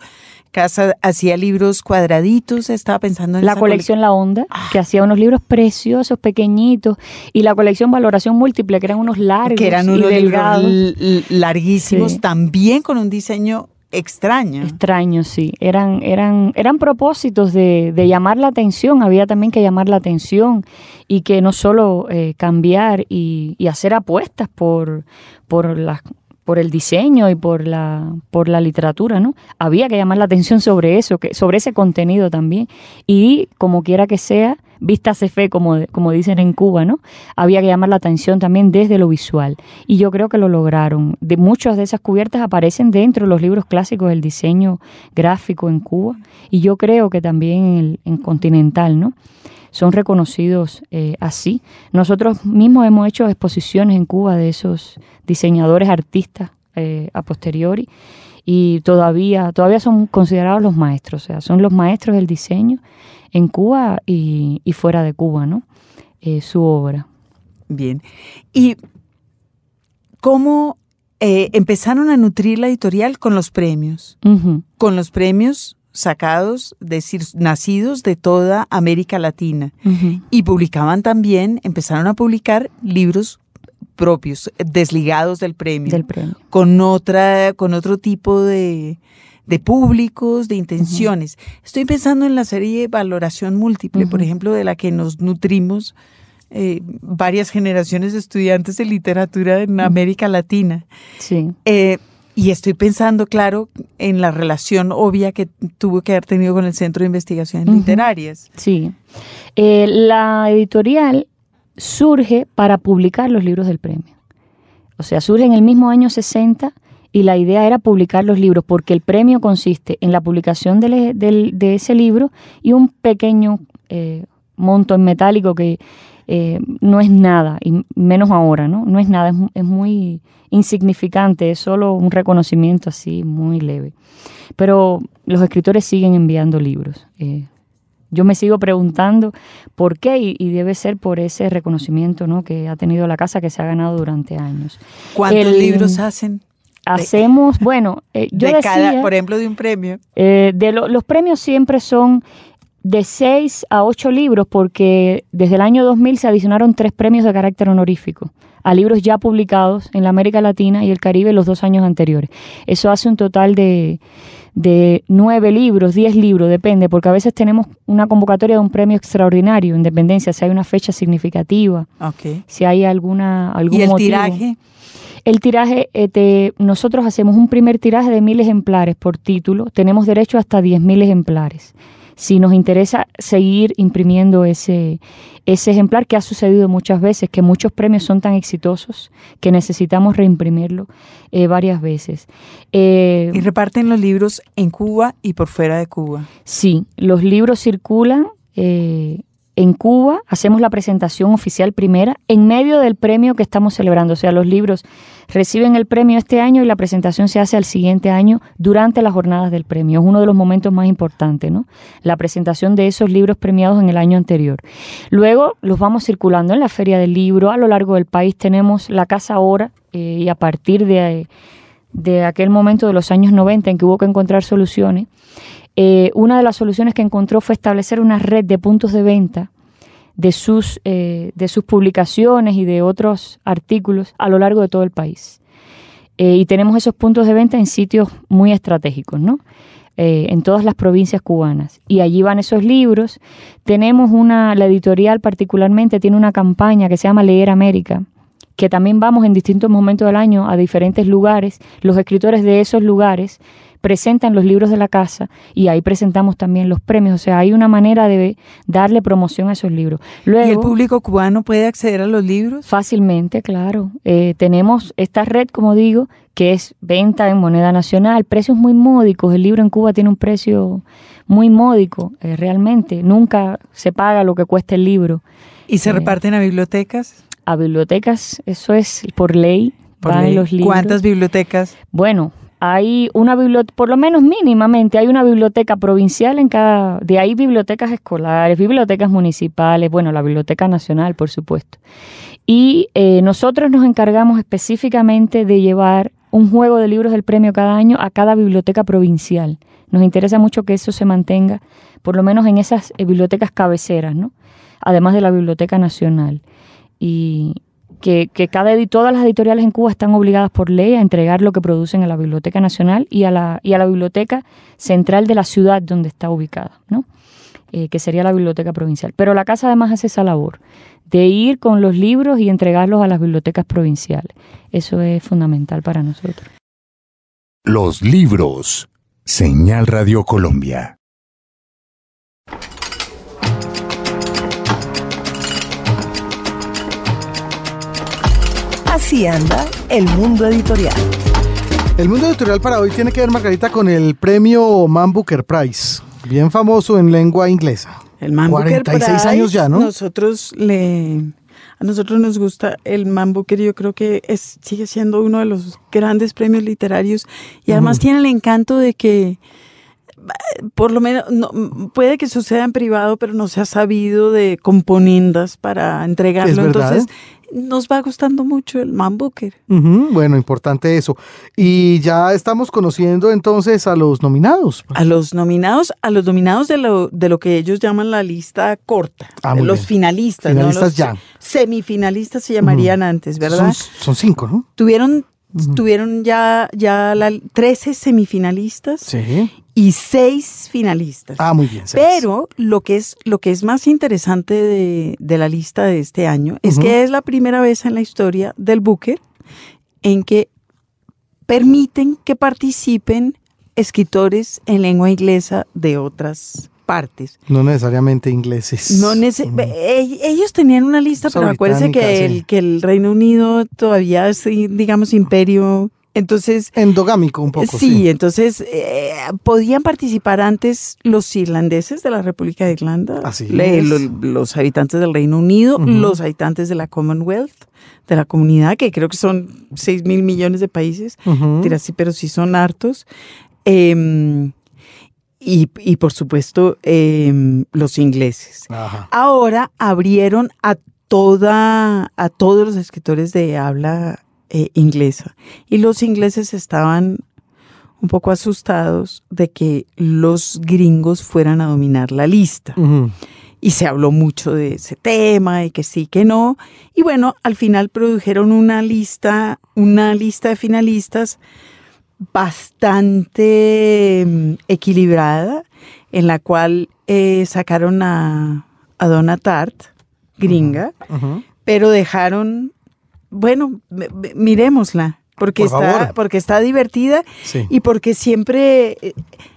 Speaker 3: casa hacía libros cuadraditos, estaba pensando en
Speaker 5: la colección La Onda, ah. que hacía unos libros preciosos, pequeñitos, y la colección Valoración Múltiple, que eran unos largos
Speaker 3: que eran unos libros larguísimos, también con un diseño extraño.
Speaker 5: Extraño, sí. Eran, eran, eran propósitos de, llamar la atención, había también que llamar la atención y que no solo eh, cambiar y, y, hacer apuestas por, por las por el diseño y por la, por la literatura, ¿no? Había que llamar la atención sobre eso, que, sobre ese contenido también. Y como quiera que sea, vista se fe, como, como dicen en Cuba, ¿no? Había que llamar la atención también desde lo visual. Y yo creo que lo lograron. De muchas de esas cubiertas aparecen dentro de los libros clásicos del diseño gráfico en Cuba. Y yo creo que también en, en Continental, ¿no? Son reconocidos eh, así. Nosotros mismos hemos hecho exposiciones en Cuba de esos diseñadores artistas eh, a posteriori y todavía, todavía son considerados los maestros, o sea, son los maestros del diseño en Cuba y, fuera de Cuba, ¿no? Eh, su obra.
Speaker 3: Bien. ¿Y cómo empezaron a nutrir la editorial con los premios? Con los premios sacados, decir, nacidos de toda América Latina. Y publicaban también, empezaron a publicar libros propios, desligados del premio,
Speaker 5: del premio.
Speaker 3: con otra, con otro tipo de, de públicos, de intenciones. Estoy pensando en la serie Valoración Múltiple, por ejemplo, de la que nos nutrimos eh, varias generaciones de estudiantes de literatura en América Latina.
Speaker 5: Sí.
Speaker 3: Eh, y estoy pensando, claro, en la relación obvia que tuvo que haber tenido con el Centro de Investigaciones Literarias.
Speaker 5: Sí. Eh, la editorial surge para publicar los libros del premio. O sea, surge en el mismo año 60 y la idea era publicar los libros porque el premio consiste en la publicación de, ese libro y un pequeño eh, monto en metálico que eh, no es nada, y menos ahora, ¿no? No es nada, es, muy insignificante, es solo un reconocimiento así muy leve. Pero los escritores siguen enviando libros. Eh, yo me sigo preguntando por qué y, debe ser por ese reconocimiento ¿no? que ha tenido la casa que se ha ganado durante años.
Speaker 3: ¿Cuántos libros hacen?
Speaker 5: Hacemos, bueno, eh, yo
Speaker 3: de cada, por ejemplo, de un premio.
Speaker 5: de los premios siempre son de seis a ocho libros porque desde el año 2000 se adicionaron tres premios de carácter honorífico a libros ya publicados en la América Latina y el Caribe los dos años anteriores. Eso hace un total de, de nueve libros, diez libros, depende, porque a veces tenemos una convocatoria de un premio extraordinario en dependencia, si hay una fecha significativa, si hay alguna algún
Speaker 3: ¿Y el tiraje?
Speaker 5: El tiraje, eh, nosotros hacemos un primer tiraje de mil ejemplares por título, tenemos derecho hasta diez mil ejemplares si nos interesa seguir imprimiendo ese, ese ejemplar que ha sucedido muchas veces, que muchos premios son tan exitosos que necesitamos reimprimirlo eh, varias veces.
Speaker 3: Eh, ¿Y reparten los libros en Cuba y por fuera de Cuba?
Speaker 5: Sí, los libros circulan. Eh, en Cuba, hacemos la presentación oficial primera en medio del premio que estamos celebrando. O sea, los libros reciben el premio este año y la presentación se hace al siguiente año durante las jornadas del premio. Es uno de los momentos más importantes, ¿no? La presentación de esos libros premiados en el año anterior. Luego los vamos circulando en la Feria del Libro. A lo largo del país tenemos la Casa Ahora eh, y a partir de, de aquel momento de los años 90 en que hubo que encontrar soluciones, eh, una de las soluciones que encontró fue establecer una red de puntos de venta de sus, eh, de sus publicaciones y de otros artículos a lo largo de todo el país. Eh, y tenemos esos puntos de venta en sitios muy estratégicos, ¿no? en todas las provincias cubanas. Y allí van esos libros. Tenemos una, la editorial particularmente tiene una campaña que se llama Leer América, que también vamos en distintos momentos del año a diferentes lugares. Los escritores de esos lugares presentan los libros de la casa y ahí presentamos también los premios. O sea, hay una manera de darle promoción a esos libros.
Speaker 3: Luego, ¿Y el público cubano puede acceder a los libros?
Speaker 5: Fácilmente, claro. Eh, tenemos esta red, como digo, que es venta en moneda nacional, precios muy módicos. El libro en Cuba tiene un precio muy módico, eh, realmente. Nunca se paga lo que cuesta el libro.
Speaker 3: ¿Y se eh, reparten a bibliotecas?
Speaker 5: A bibliotecas, eso es por ley.
Speaker 3: Por Los libros. ¿Cuántas bibliotecas?
Speaker 5: Bueno, hay una biblioteca, por lo menos mínimamente, hay una biblioteca provincial en cada, de ahí bibliotecas escolares, bibliotecas municipales, bueno, la Biblioteca Nacional, por supuesto. Y eh, nosotros nos encargamos específicamente de llevar un juego de libros del premio cada año a cada biblioteca provincial. Nos interesa mucho que eso se mantenga, por lo menos en esas eh, bibliotecas cabeceras, ¿no? Además de la Biblioteca Nacional. Y, que, cada todas las editoriales en Cuba están obligadas por ley a entregar lo que producen a la Biblioteca Nacional y a la, y a la Biblioteca Central de la ciudad donde está ubicada, ¿no? Eh, que sería la Biblioteca Provincial. Pero la Casa además hace esa labor de ir con los libros y entregarlos a las bibliotecas provinciales. Eso es fundamental para nosotros.
Speaker 1: Los libros. Señal Radio Colombia.
Speaker 4: Así anda el mundo editorial.
Speaker 2: El mundo editorial para hoy tiene que ver, Margarita, con el premio Man Booker Prize, bien famoso en lengua inglesa.
Speaker 3: El Man 46 Booker años ya, ¿no? Nosotros le a nosotros nos gusta el Man Booker, yo creo que es, sigue siendo uno de los grandes premios literarios y además tiene el encanto de que por lo menos no, puede que suceda en privado, pero no se ha sabido de componendas para entregarlo. Entonces, nos va gustando mucho el Man Booker.
Speaker 2: bueno, importante eso. Y ya estamos conociendo entonces a los nominados.
Speaker 3: A los nominados, a los nominados de lo, de lo que ellos llaman la lista corta. Ah, los finalistas.
Speaker 2: Finalistas ya.
Speaker 3: Semifinalistas se llamarían antes, ¿verdad?
Speaker 2: Son, cinco, ¿no?
Speaker 3: Tuvieron Tuvieron ya, ya la, 13 semifinalistas sí y seis finalistas.
Speaker 2: Ah, muy bien.
Speaker 3: Pero lo que es, lo que es más interesante de, la lista de este año es que es la primera vez en la historia del Booker en que permiten que participen escritores en lengua inglesa de otras partes.
Speaker 2: No necesariamente ingleses.
Speaker 3: No Ellos tenían una lista, pero acuérdense que, el, que el Reino Unido todavía es, digamos, imperio entonces...
Speaker 2: Endogámico un poco.
Speaker 3: Sí, entonces eh, podían participar antes los irlandeses de la República de Irlanda,
Speaker 2: Así
Speaker 3: los habitantes del Reino Unido, los habitantes de la Commonwealth, de la comunidad, que creo que son 6 mil millones de países, así, pero sí son hartos. Em, y, y, por supuesto em, los ingleses. Ahora abrieron a toda a todos los escritores de habla eh, inglesa. Y los ingleses estaban un poco asustados de que los gringos fueran a dominar la lista. Y se habló mucho de ese tema y que sí, que no. Y bueno, al final produjeron una lista, una lista de finalistas bastante mm, equilibrada, en la cual eh, sacaron a, a Donna Tart, gringa, pero dejaron bueno, miremosla, porque está, porque está divertida y porque siempre eh,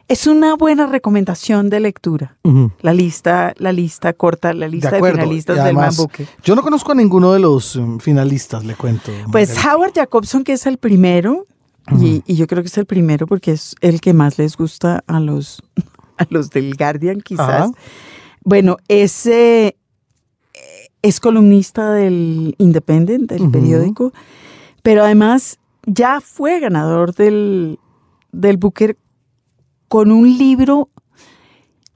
Speaker 3: es una buena recomendación de lectura. La lista, la lista corta, la lista de, finalistas del Man
Speaker 2: Yo no conozco a ninguno de los um, finalistas, le cuento.
Speaker 3: Pues Howard Jacobson, que es el primero, y, yo creo que es el primero porque es el que más les gusta a los, [laughs] a los del Guardian, quizás. Bueno, ese es columnista del Independent, del periódico, pero además ya fue ganador del, del Booker con un libro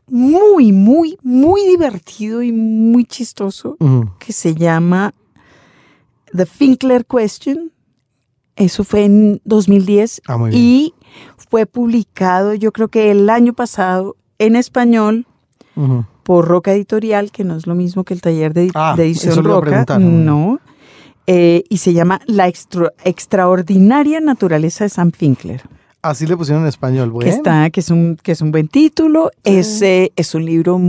Speaker 3: muy, muy, muy divertido y muy chistoso que se llama The Finkler Question. Eso fue en 2010
Speaker 2: Ah,
Speaker 3: y fue publicado yo creo que el año pasado en español Por Roca Editorial, que no es lo mismo que el taller de,
Speaker 2: Ah,
Speaker 3: de edición Roca. No. Eh, y se llama La extra- extraordinaria naturaleza de Sam Finkler.
Speaker 2: Así le pusieron en español,
Speaker 3: Que
Speaker 2: bueno.
Speaker 3: está, que es un, que es un buen título. Ese es un libro,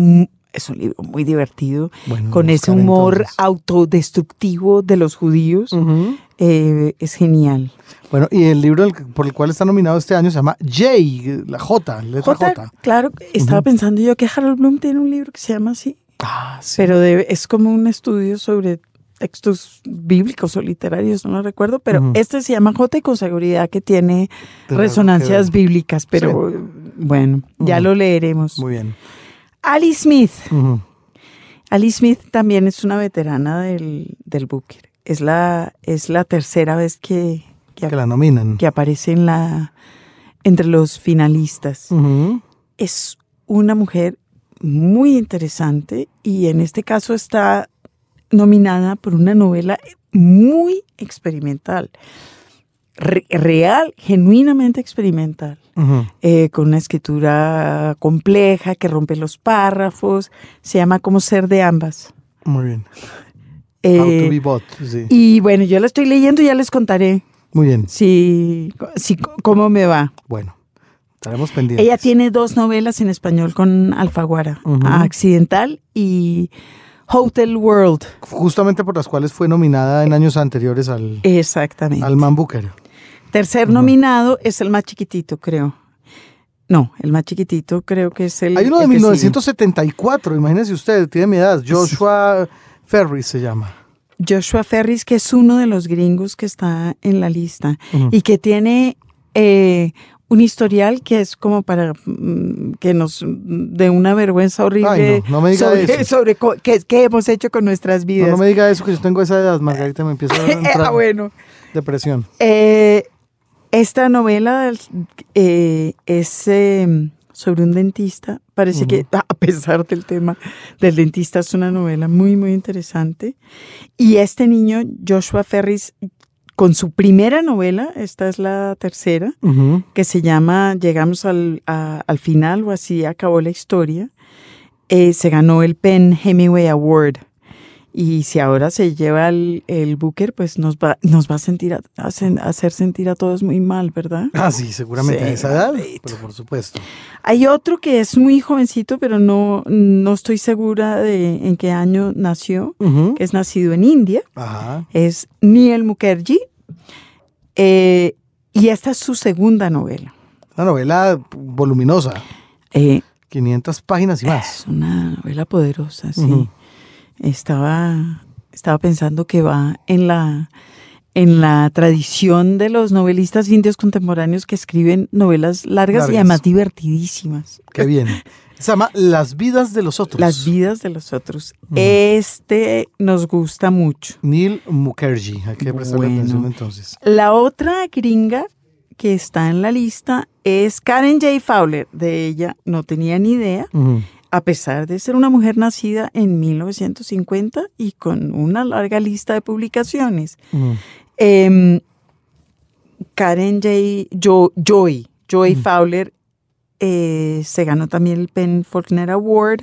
Speaker 3: es un libro muy divertido,
Speaker 2: Bueno,
Speaker 3: con ese humor
Speaker 2: entonces.
Speaker 3: autodestructivo de los judíos.
Speaker 2: Ujú.
Speaker 3: Eh, es genial.
Speaker 2: Bueno, y el libro por el cual está nominado este año se llama J, la J, letra J.
Speaker 3: J, claro, estaba pensando yo que Harold Bloom tiene un libro que se llama así.
Speaker 2: Ah, sí.
Speaker 3: pero es como un estudio sobre textos bíblicos o literarios, no lo recuerdo, pero este se llama J y con seguridad que tiene resonancias
Speaker 2: que
Speaker 3: bíblicas, pero bueno, ya lo leeremos.
Speaker 2: Muy bien.
Speaker 3: Ali Smith. Ali Smith también es una veterana del, del Booker. Es la, es la tercera vez que, que,
Speaker 2: Que la nominan.
Speaker 3: que aparece en la, entre los finalistas. Es una mujer muy interesante y en este caso está nominada por una novela muy experimental, Re- real, genuinamente experimental, eh, con una escritura compleja que rompe los párrafos, se llama Como ser de ambas.
Speaker 2: Muy bien.
Speaker 3: Eh,
Speaker 2: How to be bought, sí.
Speaker 3: y bueno, yo la estoy leyendo y ya les contaré
Speaker 2: Muy bien.
Speaker 3: si, si, cómo me va.
Speaker 2: Bueno, estaremos pendientes.
Speaker 3: Ella tiene dos novelas en español con Alfaguara. Accidental y Hotel World.
Speaker 2: Justamente por las cuales fue nominada en años anteriores al,
Speaker 3: Exactamente.
Speaker 2: al Man Booker.
Speaker 3: Tercer nominado es el más chiquitito, creo. No, el más chiquitito creo que es el.
Speaker 2: Hay uno de
Speaker 3: el que sigue.
Speaker 2: 1974, imagínese usted, tiene mi edad. Joshua Ferris se llama.
Speaker 3: Joshua Ferris, que es uno de los gringos que está en la lista y que tiene eh, un historial que es como para mm, que nos mm, dé una vergüenza horrible
Speaker 2: Ay, no, no me diga
Speaker 3: sobre,
Speaker 2: eso. [laughs]
Speaker 3: sobre qué, qué hemos hecho con nuestras
Speaker 2: No,
Speaker 3: vidas.
Speaker 2: no me diga eso, que yo tengo esa edad, Margarita, me empieza a [laughs] entrar
Speaker 3: Ah, bueno.
Speaker 2: depresión.
Speaker 3: Eh, esta novela eh, es eh, sobre un dentista. Parece que, [laughs] a pesar del tema del dentista, es una novela muy, muy interesante. Y este niño, Joshua Ferris, con su primera novela, esta es la tercera, que se llama Llegamos al, a- al final o así acabó la historia, eh, se ganó el Penn Hemingway Award. Y si ahora se lleva el, el Booker, pues nos va, nos va a, sentir a, a sen- a hacer sentir a todos muy mal, ¿verdad?
Speaker 2: Ah, sí, seguramente
Speaker 3: Sí,
Speaker 2: a esa edad, pero por supuesto.
Speaker 3: Hay otro que es muy jovencito, pero no, no estoy segura de en qué año nació, que es nacido en India,
Speaker 2: Ajá.
Speaker 3: es Neil Mukherjee. eh, y esta es su segunda novela.
Speaker 2: Una novela voluminosa,
Speaker 3: Eh,
Speaker 2: 500 páginas y más.
Speaker 3: Es una novela poderosa, sí.
Speaker 2: Ujú.
Speaker 3: Estaba, estaba pensando que va en la, en la tradición de los novelistas indios contemporáneos que escriben novelas largas, y además divertidísimas.
Speaker 2: Qué bien. Se llama Las vidas de los otros.
Speaker 3: Las vidas de los otros. Este nos gusta mucho.
Speaker 2: Neil Mukherjee. Hay que prestarle
Speaker 3: Bueno.
Speaker 2: atención entonces.
Speaker 3: La otra gringa que está en la lista es Karen J. Fowler. De ella no tenía ni idea. A pesar de ser una mujer nacida en 1950 y con una larga lista de publicaciones.
Speaker 2: Ujú.
Speaker 3: Em, Karen J. Jo- Joy, Joy Fowler, eh, se ganó también el Penn Faulkner Award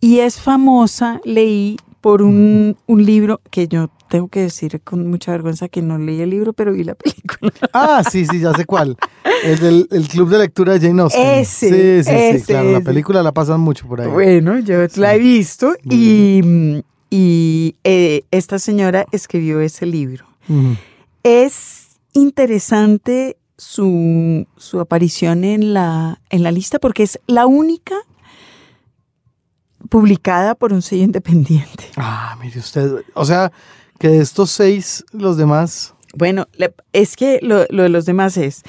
Speaker 3: y es famosa, leí por un, un libro que yo tengo que decir con mucha vergüenza que no leí el libro, pero vi la [laughs] película.
Speaker 2: Ah, sí, sí, ya sé cuál. El del el club de lectura de Jane Austen.
Speaker 3: Ese,
Speaker 2: Sí, sí, sí,
Speaker 3: ese,
Speaker 2: claro. La película la pasan mucho por ahí.
Speaker 3: Bueno, yo la he visto y, y eh, esta señora escribió ese libro. Es interesante su, su aparición en la, en la lista porque es la única publicada por un sello independiente. [laughs]
Speaker 2: Ah, mire usted. O sea, que de estos seis, los demás.
Speaker 3: Bueno, es que lo, lo de los demás es,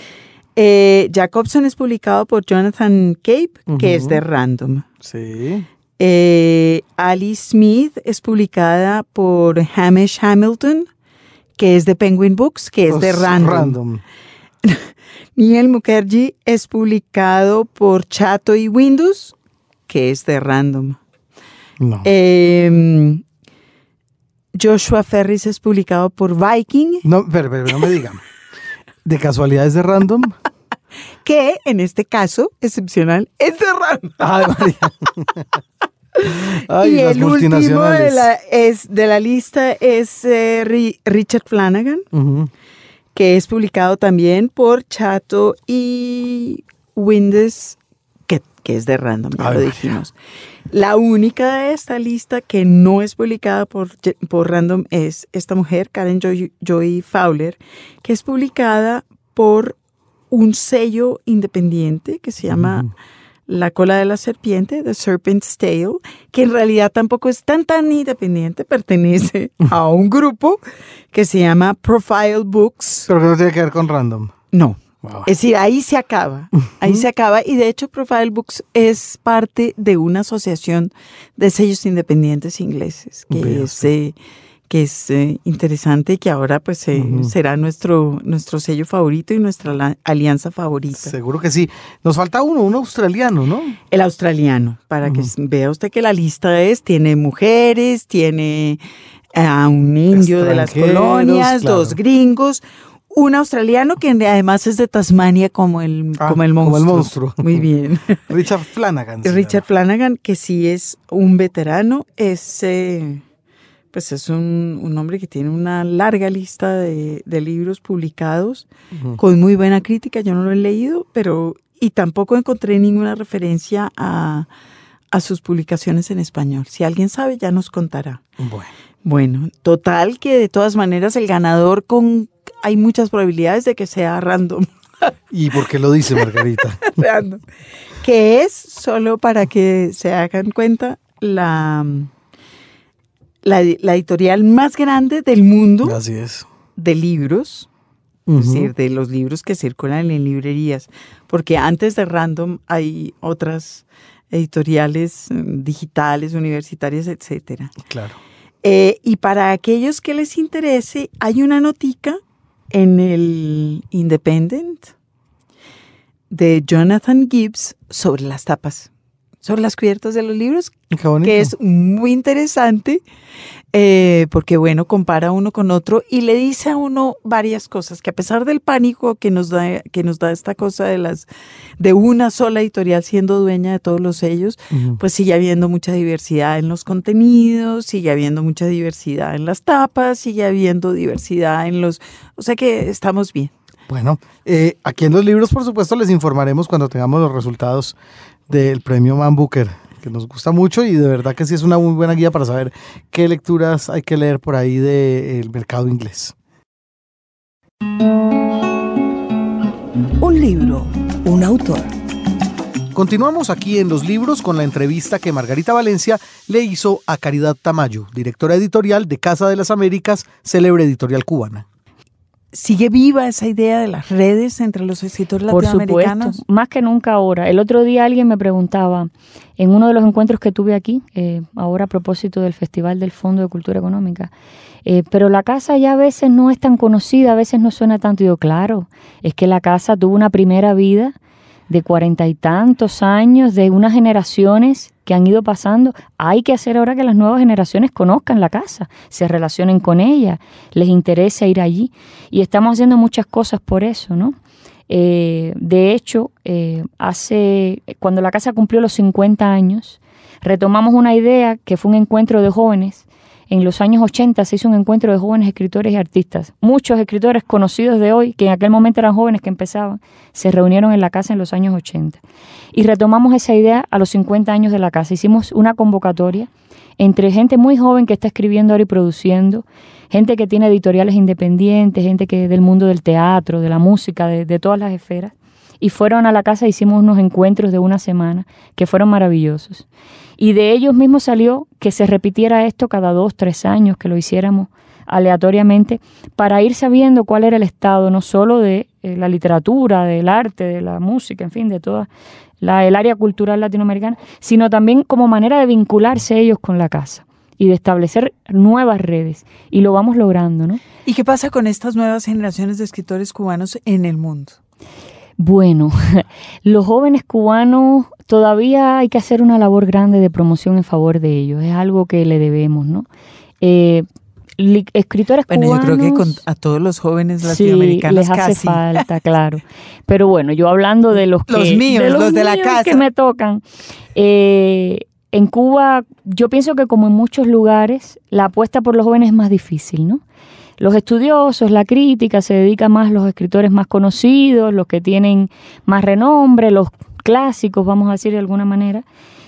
Speaker 3: eh, Jacobson es publicado por Jonathan Cape, que es de Random.
Speaker 2: Sí.
Speaker 3: Eh, Alice Smith es publicada por Hamish Hamilton, que es de Penguin Books, que es de
Speaker 2: Pues,
Speaker 3: Random. Neil [laughs] Mukherjee es publicado por Chato y Windows, que es de Random.
Speaker 2: No.
Speaker 3: Eh, Joshua Ferris es publicado por Viking,
Speaker 2: no, pero, pero no me digan. ¿De casualidades de random? [laughs]
Speaker 3: que en este caso, excepcional, es de Random.
Speaker 2: Ay, María. Ay,
Speaker 3: y el último de la, es, de la lista es eh, Ri- Richard Flanagan, que es publicado también por Chato y Windows, que, es de Random, ya
Speaker 2: Ay,
Speaker 3: lo
Speaker 2: María.
Speaker 3: dijimos. La única de esta lista que no es publicada por, por Random es esta mujer, Karen Joy, Joy Fowler, que es publicada por un sello independiente que se llama La cola de la serpiente, The Serpent's Tail, que en realidad tampoco es tan tan independiente, pertenece [laughs] a un grupo que se llama Profile Books.
Speaker 2: Pero que no tiene que ver con random.
Speaker 3: No.
Speaker 2: Wow.
Speaker 3: Es decir, ahí se acaba, ahí se acaba y de hecho Profile Books es parte de una asociación de sellos independientes ingleses que es, eh, que es eh, interesante y que ahora pues eh, será nuestro, nuestro sello favorito y nuestra alianza favorita.
Speaker 2: Seguro que sí. Nos falta uno, un australiano, ¿no?
Speaker 3: El australiano, para que vea usted que la lista es, tiene mujeres, tiene a un indio de las colonias,
Speaker 2: claro.
Speaker 3: dos gringos, un australiano que además es de Tasmania como el,
Speaker 2: Ah,
Speaker 3: como el
Speaker 2: como
Speaker 3: monstruo.
Speaker 2: el monstruo. [laughs]
Speaker 3: Muy bien. [laughs]
Speaker 2: Richard Flanagan.
Speaker 3: Richard. Flanagan, que sí es un veterano, es, eh, pues es un, un hombre que tiene una larga lista de, de libros publicados con muy buena crítica. Yo no lo he leído, pero y tampoco encontré ninguna referencia a, a sus publicaciones en español. Si alguien sabe, ya nos contará.
Speaker 2: Bueno.
Speaker 3: Bueno, total que de todas maneras el ganador con hay muchas probabilidades de que sea random. [laughs]
Speaker 2: ¿Y por qué lo dice Margarita? [laughs]
Speaker 3: random, que es solo para que se hagan cuenta la, la, la editorial más grande del mundo
Speaker 2: Así es.
Speaker 3: de libros, es decir, de los libros que circulan en librerías, porque antes de Random hay otras editoriales mm, digitales, universitarias, etcétera.
Speaker 2: Claro.
Speaker 3: Eh, y para aquellos que les interese, hay una notica en el Independent de Jonathan Gibbs sobre las tapas, sobre las cubiertas de los libros, que es muy interesante eh, porque, bueno, compara uno con otro y le dice a uno varias cosas que a pesar del pánico que nos da, que nos da esta cosa de las de una sola editorial siendo dueña de todos los sellos, pues sigue habiendo mucha diversidad en los contenidos, sigue habiendo mucha diversidad en las tapas, sigue habiendo diversidad en los... O sea que estamos bien.
Speaker 2: Bueno, eh, aquí en los libros, por supuesto, les informaremos cuando tengamos los resultados del premio Man Booker, que nos gusta mucho y de verdad que sí es una muy buena guía para saber qué lecturas hay que leer por ahí del mercado inglés.
Speaker 4: Un libro, un autor.
Speaker 2: Continuamos aquí en los libros con la entrevista que Margarita Valencia le hizo a Caridad Tamayo, directora editorial de Casa de las Américas, célebre editorial cubana.
Speaker 3: ¿Sigue viva esa idea de las redes entre los escritores
Speaker 5: Por
Speaker 3: latinoamericanos?
Speaker 5: supuesto, más que nunca ahora. El otro día alguien me preguntaba, en uno de los encuentros que tuve aquí, eh, ahora a propósito del Festival del Fondo de Cultura Económica, eh, pero la casa ya a veces no es tan conocida, a veces no suena tanto. Y yo, claro, es que la casa tuvo una primera vida de cuarenta y tantos años, de unas generaciones que han ido pasando. Hay que hacer ahora que las nuevas generaciones conozcan la casa, se relacionen con ella, les interese ir allí. Y estamos haciendo muchas cosas por eso, ¿no? Eh, de hecho, eh, hace cuando la casa cumplió los 50 años, retomamos una idea que fue un encuentro de jóvenes. En los años 80 se hizo un encuentro de jóvenes escritores y artistas. Muchos escritores conocidos de hoy, que en aquel momento eran jóvenes que empezaban, se reunieron en la casa en los años 80. Y retomamos esa idea a los 50 años de la casa. Hicimos una convocatoria entre gente muy joven que está escribiendo ahora y produciendo, gente que tiene editoriales independientes, gente que del mundo del teatro, de la música, de, de todas las esferas. Y fueron a la casa, hicimos unos encuentros de una semana que fueron maravillosos. Y de ellos mismos salió que se repitiera esto cada dos, tres años, que lo hiciéramos aleatoriamente, para ir sabiendo cuál era el estado no solo de eh, la literatura, del arte, de la música, en fin, de todas la, el área cultural latinoamericana, sino también como manera de vincularse ellos con la casa y de establecer nuevas redes. Y lo vamos logrando, ¿no?
Speaker 3: ¿Y qué pasa con estas nuevas generaciones de escritores cubanos en el mundo?
Speaker 5: Bueno, [laughs] los jóvenes cubanos todavía hay que hacer una labor grande de promoción en favor de ellos. Es algo que le debemos, ¿no? Eh, escritores
Speaker 3: bueno,
Speaker 5: cubanos.
Speaker 3: yo creo que a todos los jóvenes latinoamericanos
Speaker 5: sí, les hace falta, claro. Pero bueno, yo hablando de los [laughs] que
Speaker 3: los míos,
Speaker 5: de
Speaker 3: los, de la casa
Speaker 5: que me tocan. Eh, en Cuba, yo pienso que como en muchos lugares, la apuesta por los jóvenes es más difícil, ¿no? Los estudiosos, la crítica, se dedica más a los escritores más conocidos, los que tienen más renombre, los clásicos, vamos a decir de alguna manera.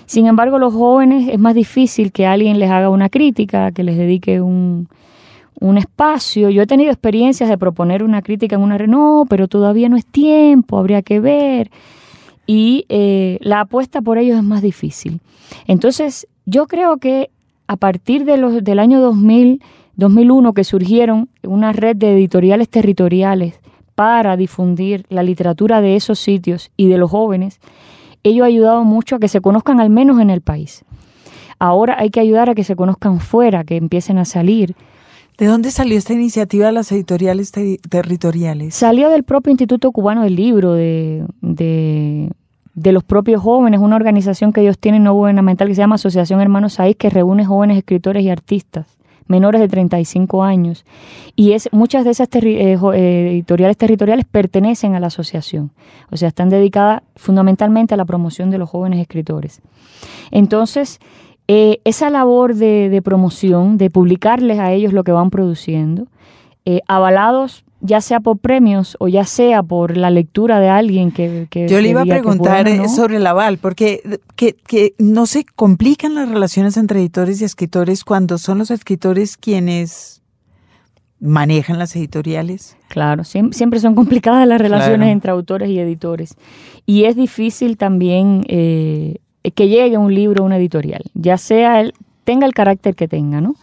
Speaker 5: Sin embargo, los jóvenes es más difícil que alguien les haga una crítica, que les dedique un, un espacio. Yo he tenido experiencias de proponer una crítica en una no, pero todavía no es tiempo, habría que ver. Y eh, la apuesta por ellos es más difícil. Entonces, yo creo que a partir de los, del año 2000, 2001, que surgieron una red de editoriales territoriales para difundir la literatura de esos sitios y de los jóvenes, ello ha ayudado mucho a que se conozcan al menos en el país. Ahora hay que ayudar a que se conozcan fuera, que empiecen a salir.
Speaker 3: ¿De dónde salió esta iniciativa de las editoriales territoriales?
Speaker 5: Salió del propio Instituto Cubano del Libro, de, de, de, los propios jóvenes, una organización que ellos tienen no gubernamental que se llama Asociación Hermanos Saíz, que reúne jóvenes escritores y artistas menores de 35 años. Y es, muchas de esas eh, eh, editoriales territoriales pertenecen a la asociación, o sea, están dedicadas fundamentalmente a la promoción de los jóvenes escritores. Entonces, eh, esa labor de, promoción, de publicarles a ellos lo que van produciendo, eh, avalados ya sea por premios o ya sea por la lectura de alguien que...
Speaker 3: Yo le iba a preguntar eh, sobre el aval, porque que, que no se complican las relaciones entre editores y escritores cuando son los escritores quienes manejan las editoriales.
Speaker 5: Claro, siempre, son complicadas las relaciones entre autores y editores. Y es difícil también que llegue un libro a una editorial, ya sea el, tenga el carácter que tenga, ¿no?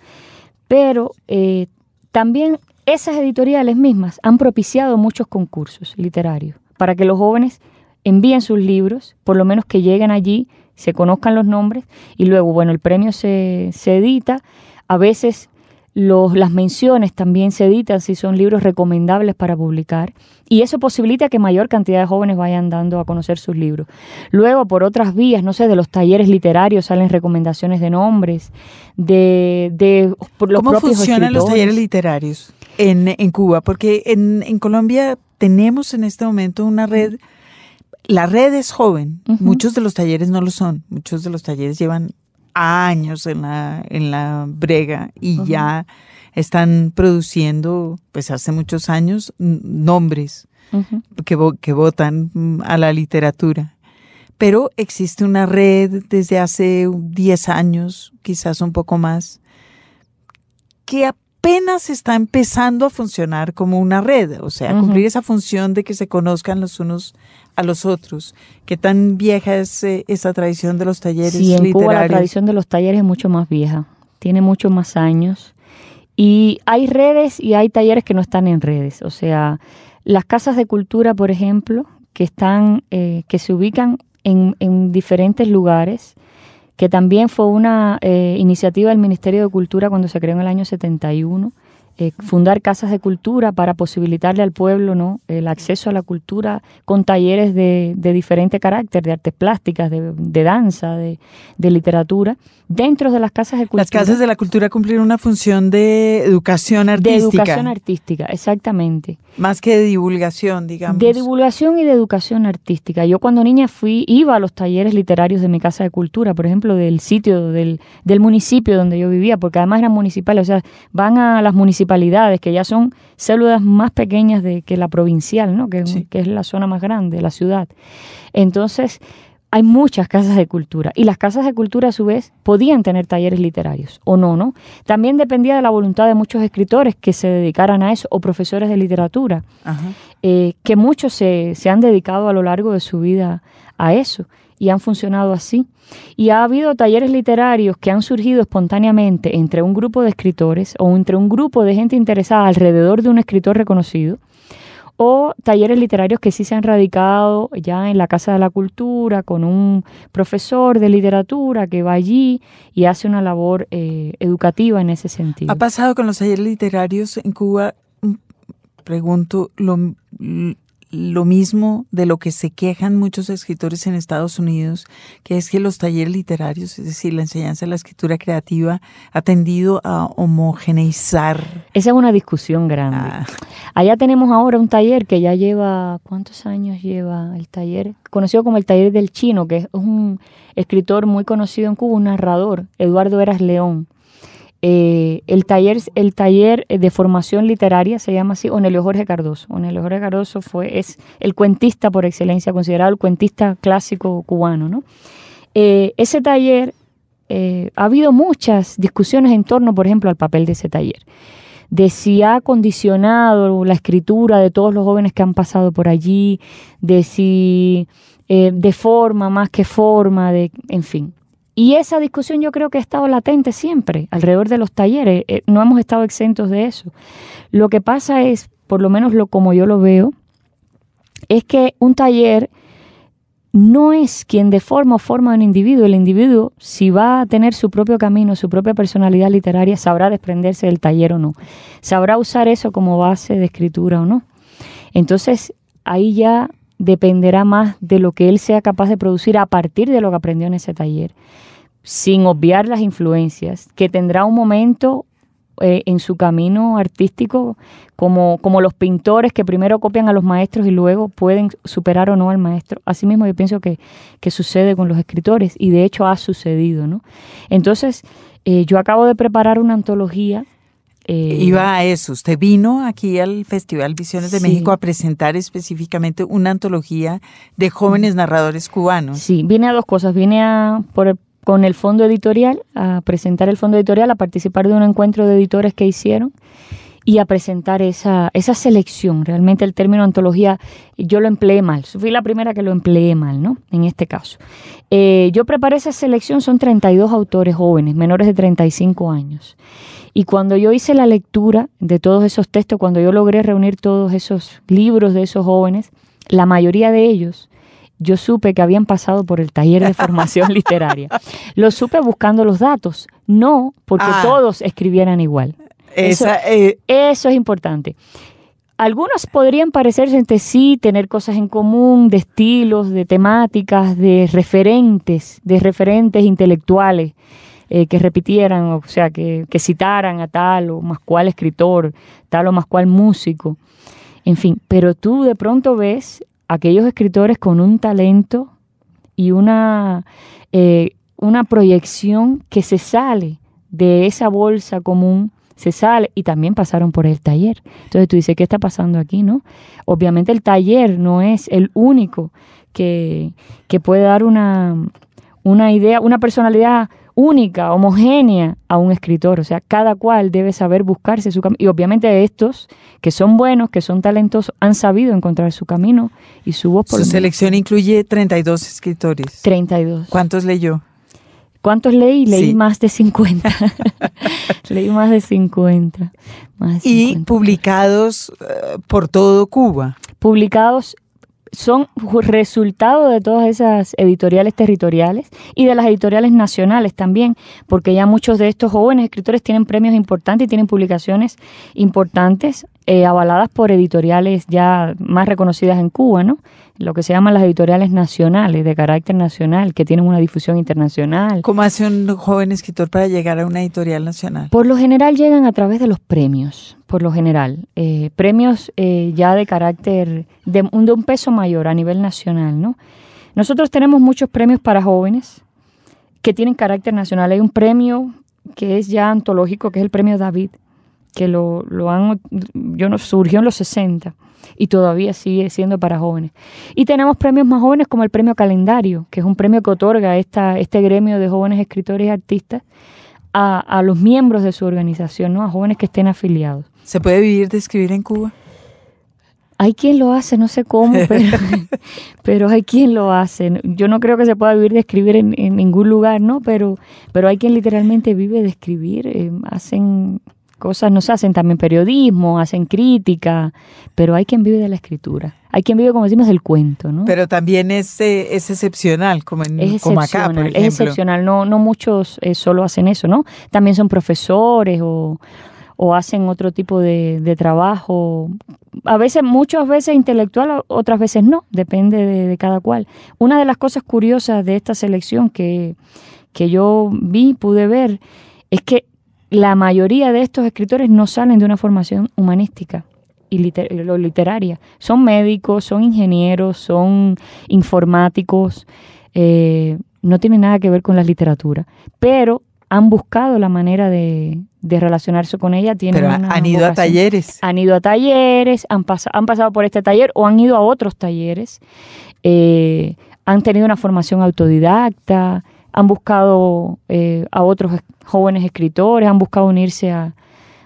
Speaker 5: Pero eh, también esas editoriales mismas han propiciado muchos concursos literarios para que los jóvenes envíen sus libros, por lo menos que lleguen allí, se conozcan los nombres y luego, bueno, el premio se, se edita, a veces los, las menciones también se editan si son libros recomendables para publicar y eso posibilita que mayor cantidad de jóvenes vayan dando a conocer sus libros. Luego, por otras vías, no sé, de los talleres literarios salen recomendaciones de nombres, de, de
Speaker 3: los ¿Cómo funcionan los talleres literarios en, en Cuba? Porque en, en, Colombia tenemos en este momento una red, la red es joven, muchos de los talleres no lo son, muchos de los talleres llevan años en la, en la brega y ya están produciendo, pues hace muchos años, nombres que, que votan a la literatura. Pero existe una red desde hace 10 años, quizás un poco más, que apenas está empezando a funcionar como una red, o sea, cumplir esa función de que se conozcan los unos a los otros. ¿Qué tan vieja es eh, esa tradición de los talleres
Speaker 5: sí, en Cuba la tradición de los talleres es mucho más vieja, tiene muchos más años. Y hay redes y hay talleres que no están en redes. O sea, las casas de cultura, por ejemplo, que están, eh, que se ubican en, en, diferentes lugares, que también fue una eh, iniciativa del Ministerio de Cultura cuando se creó en el año 71 eh, fundar casas de cultura para posibilitarle al pueblo ¿no? el acceso a la cultura con talleres de, de diferente carácter, de artes plásticas, de, de danza, de, de, literatura, dentro de las casas de cultura.
Speaker 3: Las casas de la cultura cumplir una función de educación artística.
Speaker 5: De educación artística, exactamente.
Speaker 3: Más que de divulgación, digamos.
Speaker 5: De divulgación y de educación artística. Yo cuando niña fui, iba a los talleres literarios de mi casa de cultura, por ejemplo, del sitio, del, del municipio donde yo vivía, porque además eran municipales, o sea, van a las municipalidades que ya son células más pequeñas de, que la provincial, ¿no? que, que es la zona más grande de la ciudad. Entonces, hay muchas casas de cultura y las casas de cultura a su vez podían tener talleres literarios o no, ¿no? También dependía de la voluntad de muchos escritores que se dedicaran a eso o profesores de literatura, eh, que muchos se, se, han dedicado a lo largo de su vida a eso y han funcionado así. Y ha habido talleres literarios que han surgido espontáneamente entre un grupo de escritores o entre un grupo de gente interesada alrededor de un escritor reconocido o talleres literarios que sí se han radicado ya en la Casa de la Cultura con un profesor de literatura que va allí y hace una labor eh, educativa en ese sentido.
Speaker 3: ¿Ha pasado con los talleres literarios en Cuba? Mm, pregunto, lo, lo mismo de lo que se quejan muchos escritores en Estados Unidos, que es que los talleres literarios, es decir, la enseñanza de la escritura creativa, ha tendido a homogeneizar.
Speaker 5: Esa es una discusión grande. Ah. Allá tenemos ahora un taller que ya lleva, ¿cuántos años lleva el taller? Conocido como el taller del chino, que es un escritor muy conocido en Cuba, un narrador, Eduardo Eras León. Eh, el, taller, el taller de formación literaria se llama así Onelio Jorge Cardoso. Onelio Jorge Cardoso fue, es el cuentista por excelencia, considerado el cuentista clásico cubano. ¿no? Eh, ese taller, eh, ha habido muchas discusiones en torno, por ejemplo, al papel de ese taller. De si ha condicionado la escritura de todos los jóvenes que han pasado por allí, de si de forma más que forma, de, en fin. Y esa discusión yo creo que ha estado latente siempre alrededor de los talleres. Eh, no hemos estado exentos de eso. Lo que pasa es, por lo menos lo como yo lo veo, es que un taller no es quien deforma o forma a un individuo. El individuo, si va a tener su propio camino, su propia personalidad literaria, sabrá desprenderse del taller o no. Sabrá usar eso como base de escritura o no. Entonces, ahí ya dependerá más de lo que él sea capaz de producir a partir de lo que aprendió en ese taller sin obviar las influencias, que tendrá un momento eh, en su camino artístico como, como los pintores que primero copian a los maestros y luego pueden superar o no al maestro. Asimismo yo pienso que, que sucede con los escritores y de hecho ha sucedido. ¿no? Entonces eh, yo acabo de preparar una antología
Speaker 3: eh, Iba a eso. Usted vino aquí al Festival Visiones de México a presentar específicamente una antología de jóvenes narradores cubanos.
Speaker 5: Sí, vine a dos cosas. Vine a, por con el fondo editorial, a presentar el fondo editorial, a participar de un encuentro de editores que hicieron y a presentar esa, esa selección. Realmente el término antología yo lo empleé mal, fui la primera que lo empleé mal, ¿no? En este caso. Eh, yo preparé esa selección, son 32 autores jóvenes, menores de 35 años. Y cuando yo hice la lectura de todos esos textos, cuando yo logré reunir todos esos libros de esos jóvenes, la mayoría de ellos yo supe que habían pasado por el taller de formación [laughs] literaria. Lo supe buscando los datos, no porque ah. todos escribieran igual. Eh, eso, es importante. Algunos podrían parecerse entre sí, tener cosas en común, de estilos, de temáticas, de referentes, de referentes intelectuales eh, que repitieran, o sea, que, que citaran a tal o más cual escritor, tal o más cual músico. En fin, pero tú de pronto ves aquellos escritores con un talento y una, eh, una proyección que se sale de esa bolsa común, se sale y también pasaron por el taller. Entonces tú dices, ¿qué está pasando aquí? no Obviamente el taller no es el único que, que puede dar una, una idea, una personalidad única, homogénea a un escritor. O sea, cada cual debe saber buscarse su camino. Y obviamente estos, que son buenos, que son talentosos, han sabido encontrar su camino y su voz
Speaker 3: por Su selección incluye 32 escritores.
Speaker 5: 32.
Speaker 3: ¿Cuántos leyó?
Speaker 5: ¿Cuántos leí? Leí más de 50. [laughs] leí más de 50.
Speaker 3: Y publicados eh, por todo Cuba.
Speaker 5: Publicados son resultado de todas esas editoriales territoriales y de las editoriales nacionales también, porque ya muchos de estos jóvenes escritores tienen premios importantes y tienen publicaciones importantes eh, avaladas por editoriales ya más reconocidas en Cuba, ¿no? Lo que se llaman las editoriales nacionales, de carácter nacional, que tienen una difusión internacional.
Speaker 3: ¿Cómo hace un joven escritor para llegar a una editorial nacional?
Speaker 5: Por lo general llegan a través de los premios, por lo general. Eh, premios eh, ya de carácter, de un, de un peso mayor a nivel nacional, ¿no? Nosotros tenemos muchos premios para jóvenes que tienen carácter nacional. Hay un premio que es ya antológico, que es el premio David, que lo, lo han, yo no, surgió en los 60 y todavía sigue siendo para jóvenes. Y tenemos premios más jóvenes como el premio Calendario, que es un premio que otorga esta, este gremio de jóvenes escritores y artistas a, a los miembros de su organización, ¿no? a jóvenes que estén afiliados.
Speaker 3: ¿Se puede vivir de escribir en Cuba?
Speaker 5: Hay quien lo hace, no sé cómo, [laughs] pero, pero hay quien lo hace. Yo no creo que se pueda vivir de escribir en, en ningún lugar, ¿no? Pero, pero hay quien literalmente vive de escribir. Eh, hacen cosas, no se hacen también periodismo, hacen crítica, pero hay quien vive de la escritura. Hay quien vive, como decimos, del cuento, ¿no?
Speaker 3: Pero también es, eh, es excepcional, como, en, como acá, por ejemplo.
Speaker 5: Es excepcional, no, no muchos eh, solo hacen eso, ¿no? También son profesores o, o hacen otro tipo de, de, trabajo. A veces, muchas veces intelectual, otras veces no, depende de, de, cada cual. Una de las cosas curiosas de esta selección que, que yo vi, pude ver, es que la mayoría de estos escritores no salen de una formación humanística y liter literaria. Son médicos, son ingenieros, son informáticos, eh, no tienen nada que ver con la literatura, pero han buscado la manera de, de relacionarse con ella. Tienen
Speaker 3: pero han ido vocación. a talleres.
Speaker 5: Han ido a talleres, han, pas han, pasado por este taller o han ido a otros talleres, eh, han tenido una formación autodidacta, han buscado eh, a otros jóvenes escritores, han buscado unirse a,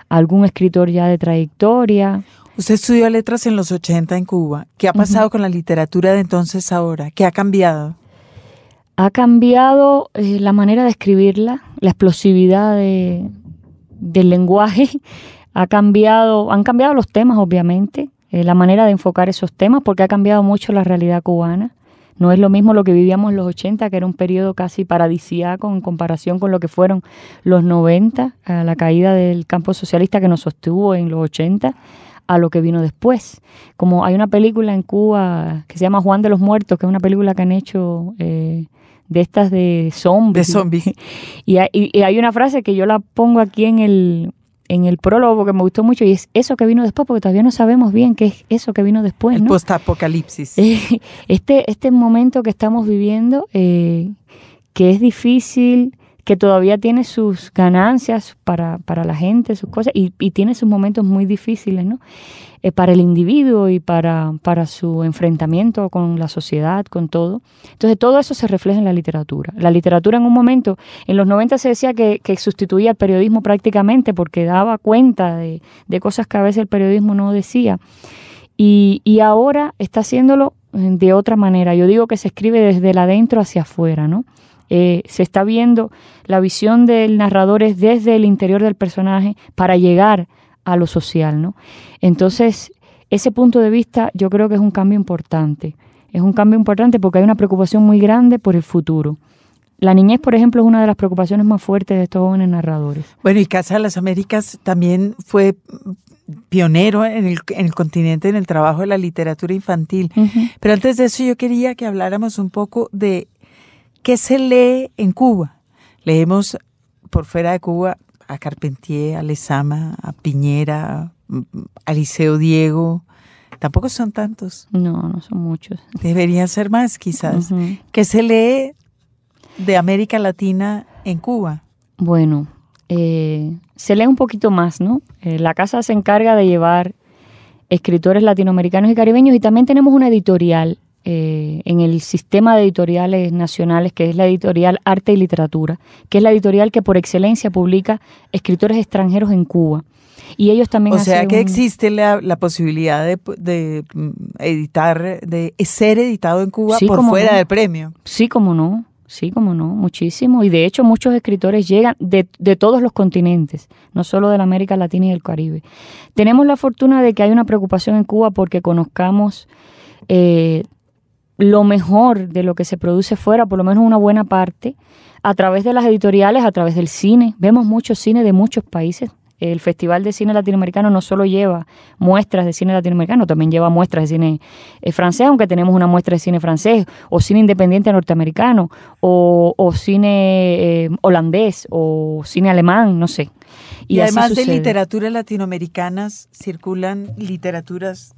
Speaker 5: a, algún escritor ya de trayectoria.
Speaker 3: Usted estudió letras en los 80 en Cuba. ¿Qué ha pasado uh -huh. con la literatura de entonces ahora? ¿Qué ha cambiado?
Speaker 5: Ha cambiado eh, la manera de escribirla, la explosividad de, del lenguaje, [laughs] ha cambiado, han cambiado los temas, obviamente, eh, la manera de enfocar esos temas, porque ha cambiado mucho la realidad cubana. No es lo mismo lo que vivíamos en los 80, que era un periodo casi paradisíaco en comparación con lo que fueron los 90, a la caída del campo socialista que nos sostuvo en los 80, a lo que vino después. Como hay una película en Cuba que se llama Juan de los Muertos, que es una película que han hecho eh, de estas de zombies.
Speaker 3: De zombies. [laughs]
Speaker 5: Y, y, y hay una frase que yo la pongo aquí en el, en el prólogo porque me gustó mucho y es eso que vino después, porque todavía no sabemos bien qué es eso que vino después.
Speaker 3: El post-apocalipsis. [laughs]
Speaker 5: Este, este momento que estamos viviendo, eh, que es difícil, que todavía tiene sus ganancias para, para la gente, sus cosas, y, tiene sus momentos muy difíciles, ¿no? Eh, para el individuo y para, para su enfrentamiento con la sociedad, con todo. Entonces, todo eso se refleja en la literatura. La literatura en un momento, en los 90 se decía que, que sustituía al periodismo prácticamente porque daba cuenta de, de, cosas que a veces el periodismo no decía. Y, y ahora está haciéndolo de otra manera. Yo digo que se escribe desde el adentro hacia afuera, ¿no? Eh, se está viendo la visión del narrador es desde el interior del personaje para llegar a lo social, ¿no? Entonces, ese punto de vista yo creo que es un cambio importante. Es un cambio importante porque hay una preocupación muy grande por el futuro. La niñez, por ejemplo, es una de las preocupaciones más fuertes de estos jóvenes narradores.
Speaker 3: Bueno, y Casa de las Américas también fue pionero en el, en el continente en el trabajo de la literatura infantil. Uh -huh. Pero antes de eso yo quería que habláramos un poco de qué se lee en Cuba. Leemos por fuera de Cuba a Carpentier, a Lezama, a Piñera, a Liceo Diego. Tampoco son tantos.
Speaker 5: No, no son muchos.
Speaker 3: Deberían ser más, quizás. Uh -huh. ¿Qué se lee de América Latina en Cuba?
Speaker 5: Bueno, eh, se lee un poquito más, ¿no? Eh, la casa se encarga de llevar escritores latinoamericanos y caribeños y también tenemos una editorial eh, en el sistema de editoriales nacionales, que es la editorial Arte y Literatura, que es la editorial que por excelencia publica escritores extranjeros en Cuba. Y ellos también...
Speaker 3: O sea que un... existe la, la posibilidad de, de, mm, editar, de ser editado en Cuba sí, por fuera
Speaker 5: no.
Speaker 3: del premio.
Speaker 5: Sí, como no. Sí, como no, muchísimo. Y de hecho muchos escritores llegan de, de, todos los continentes, no solo de la América Latina y el Caribe. Tenemos la fortuna de que hay una preocupación en Cuba porque conozcamos eh, lo mejor de lo que se produce fuera, por lo menos una buena parte, a través de las editoriales, a través del cine. Vemos mucho cine de muchos países. El Festival de Cine Latinoamericano no solo lleva muestras de cine latinoamericano, también lleva muestras de cine eh, francés, aunque tenemos una muestra de cine francés, o cine independiente norteamericano, o, o cine eh, holandés, o cine alemán, no sé.
Speaker 3: Y, y además de literatura latinoamericanas, circulan literaturas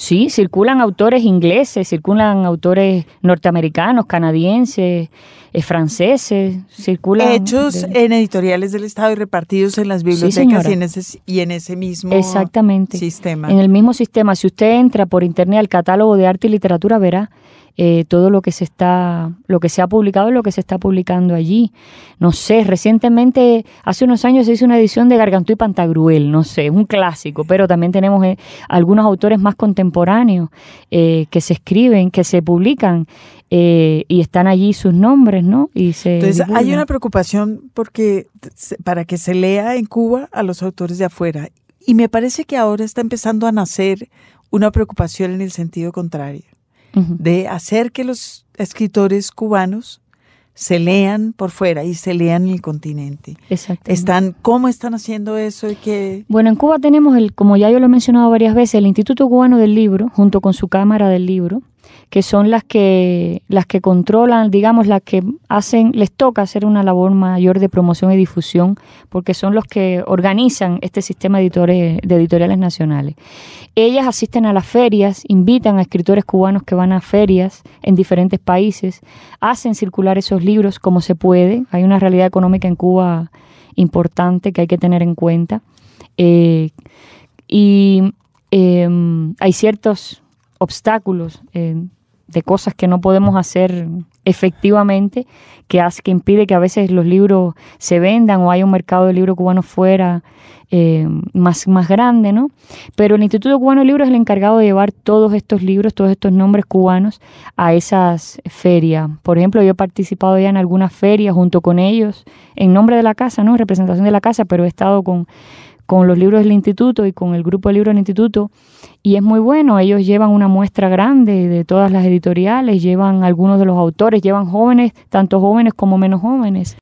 Speaker 5: Sí, circulan autores ingleses, circulan autores norteamericanos, canadienses, franceses, circulan...
Speaker 3: Hechos de... en editoriales del Estado y repartidos en las bibliotecas sí, y, en ese, y en ese mismo
Speaker 5: Exactamente.
Speaker 3: sistema.
Speaker 5: En el mismo sistema. Si usted entra por internet al catálogo de arte y literatura, verá eh, todo lo que se está, lo que se ha publicado y lo que se está publicando allí. No sé, recientemente, hace unos años se hizo una edición de Gargantú y Pantagruel, no sé, un clásico, pero también tenemos eh, algunos autores más contemporáneos eh, que se escriben, que se publican eh, y están allí sus nombres, ¿no? Y se
Speaker 3: Entonces hay una preocupación porque para que se lea en Cuba a los autores de afuera y me parece que ahora está empezando a nacer una preocupación en el sentido contrario, de hacer que los escritores cubanos se lean por fuera y se lean en el continente.
Speaker 5: Exactamente.
Speaker 3: Están, ¿Cómo están haciendo eso? Y
Speaker 5: Bueno, en Cuba tenemos, el, como ya yo lo he mencionado varias veces, el Instituto Cubano del Libro, junto con su Cámara del Libro, que son las que, las que controlan, digamos, las que hacen, les toca hacer una labor mayor de promoción y difusión, porque son los que organizan este sistema de editoriales nacionales. Ellas asisten a las ferias, invitan a escritores cubanos que van a ferias en diferentes países, hacen circular esos libros como se puede. Hay una realidad económica en Cuba importante que hay que tener en cuenta. Eh, y eh, hay ciertos obstáculos eh, de cosas que no podemos hacer efectivamente que hace que impide que a veces los libros se vendan o haya un mercado de libros cubanos fuera eh, más, más grande, ¿no? Pero el Instituto Cubano del Libro es el encargado de llevar todos estos libros, todos estos nombres cubanos a esas ferias. Por ejemplo, yo he participado ya en algunas ferias junto con ellos, en nombre de la casa, ¿no? En representación de la casa, pero he estado con, con los libros del instituto y con el grupo de libros del instituto y es muy bueno, ellos llevan una muestra grande de todas las editoriales, llevan algunos de los autores, llevan jóvenes, tanto jóvenes como menos jóvenes.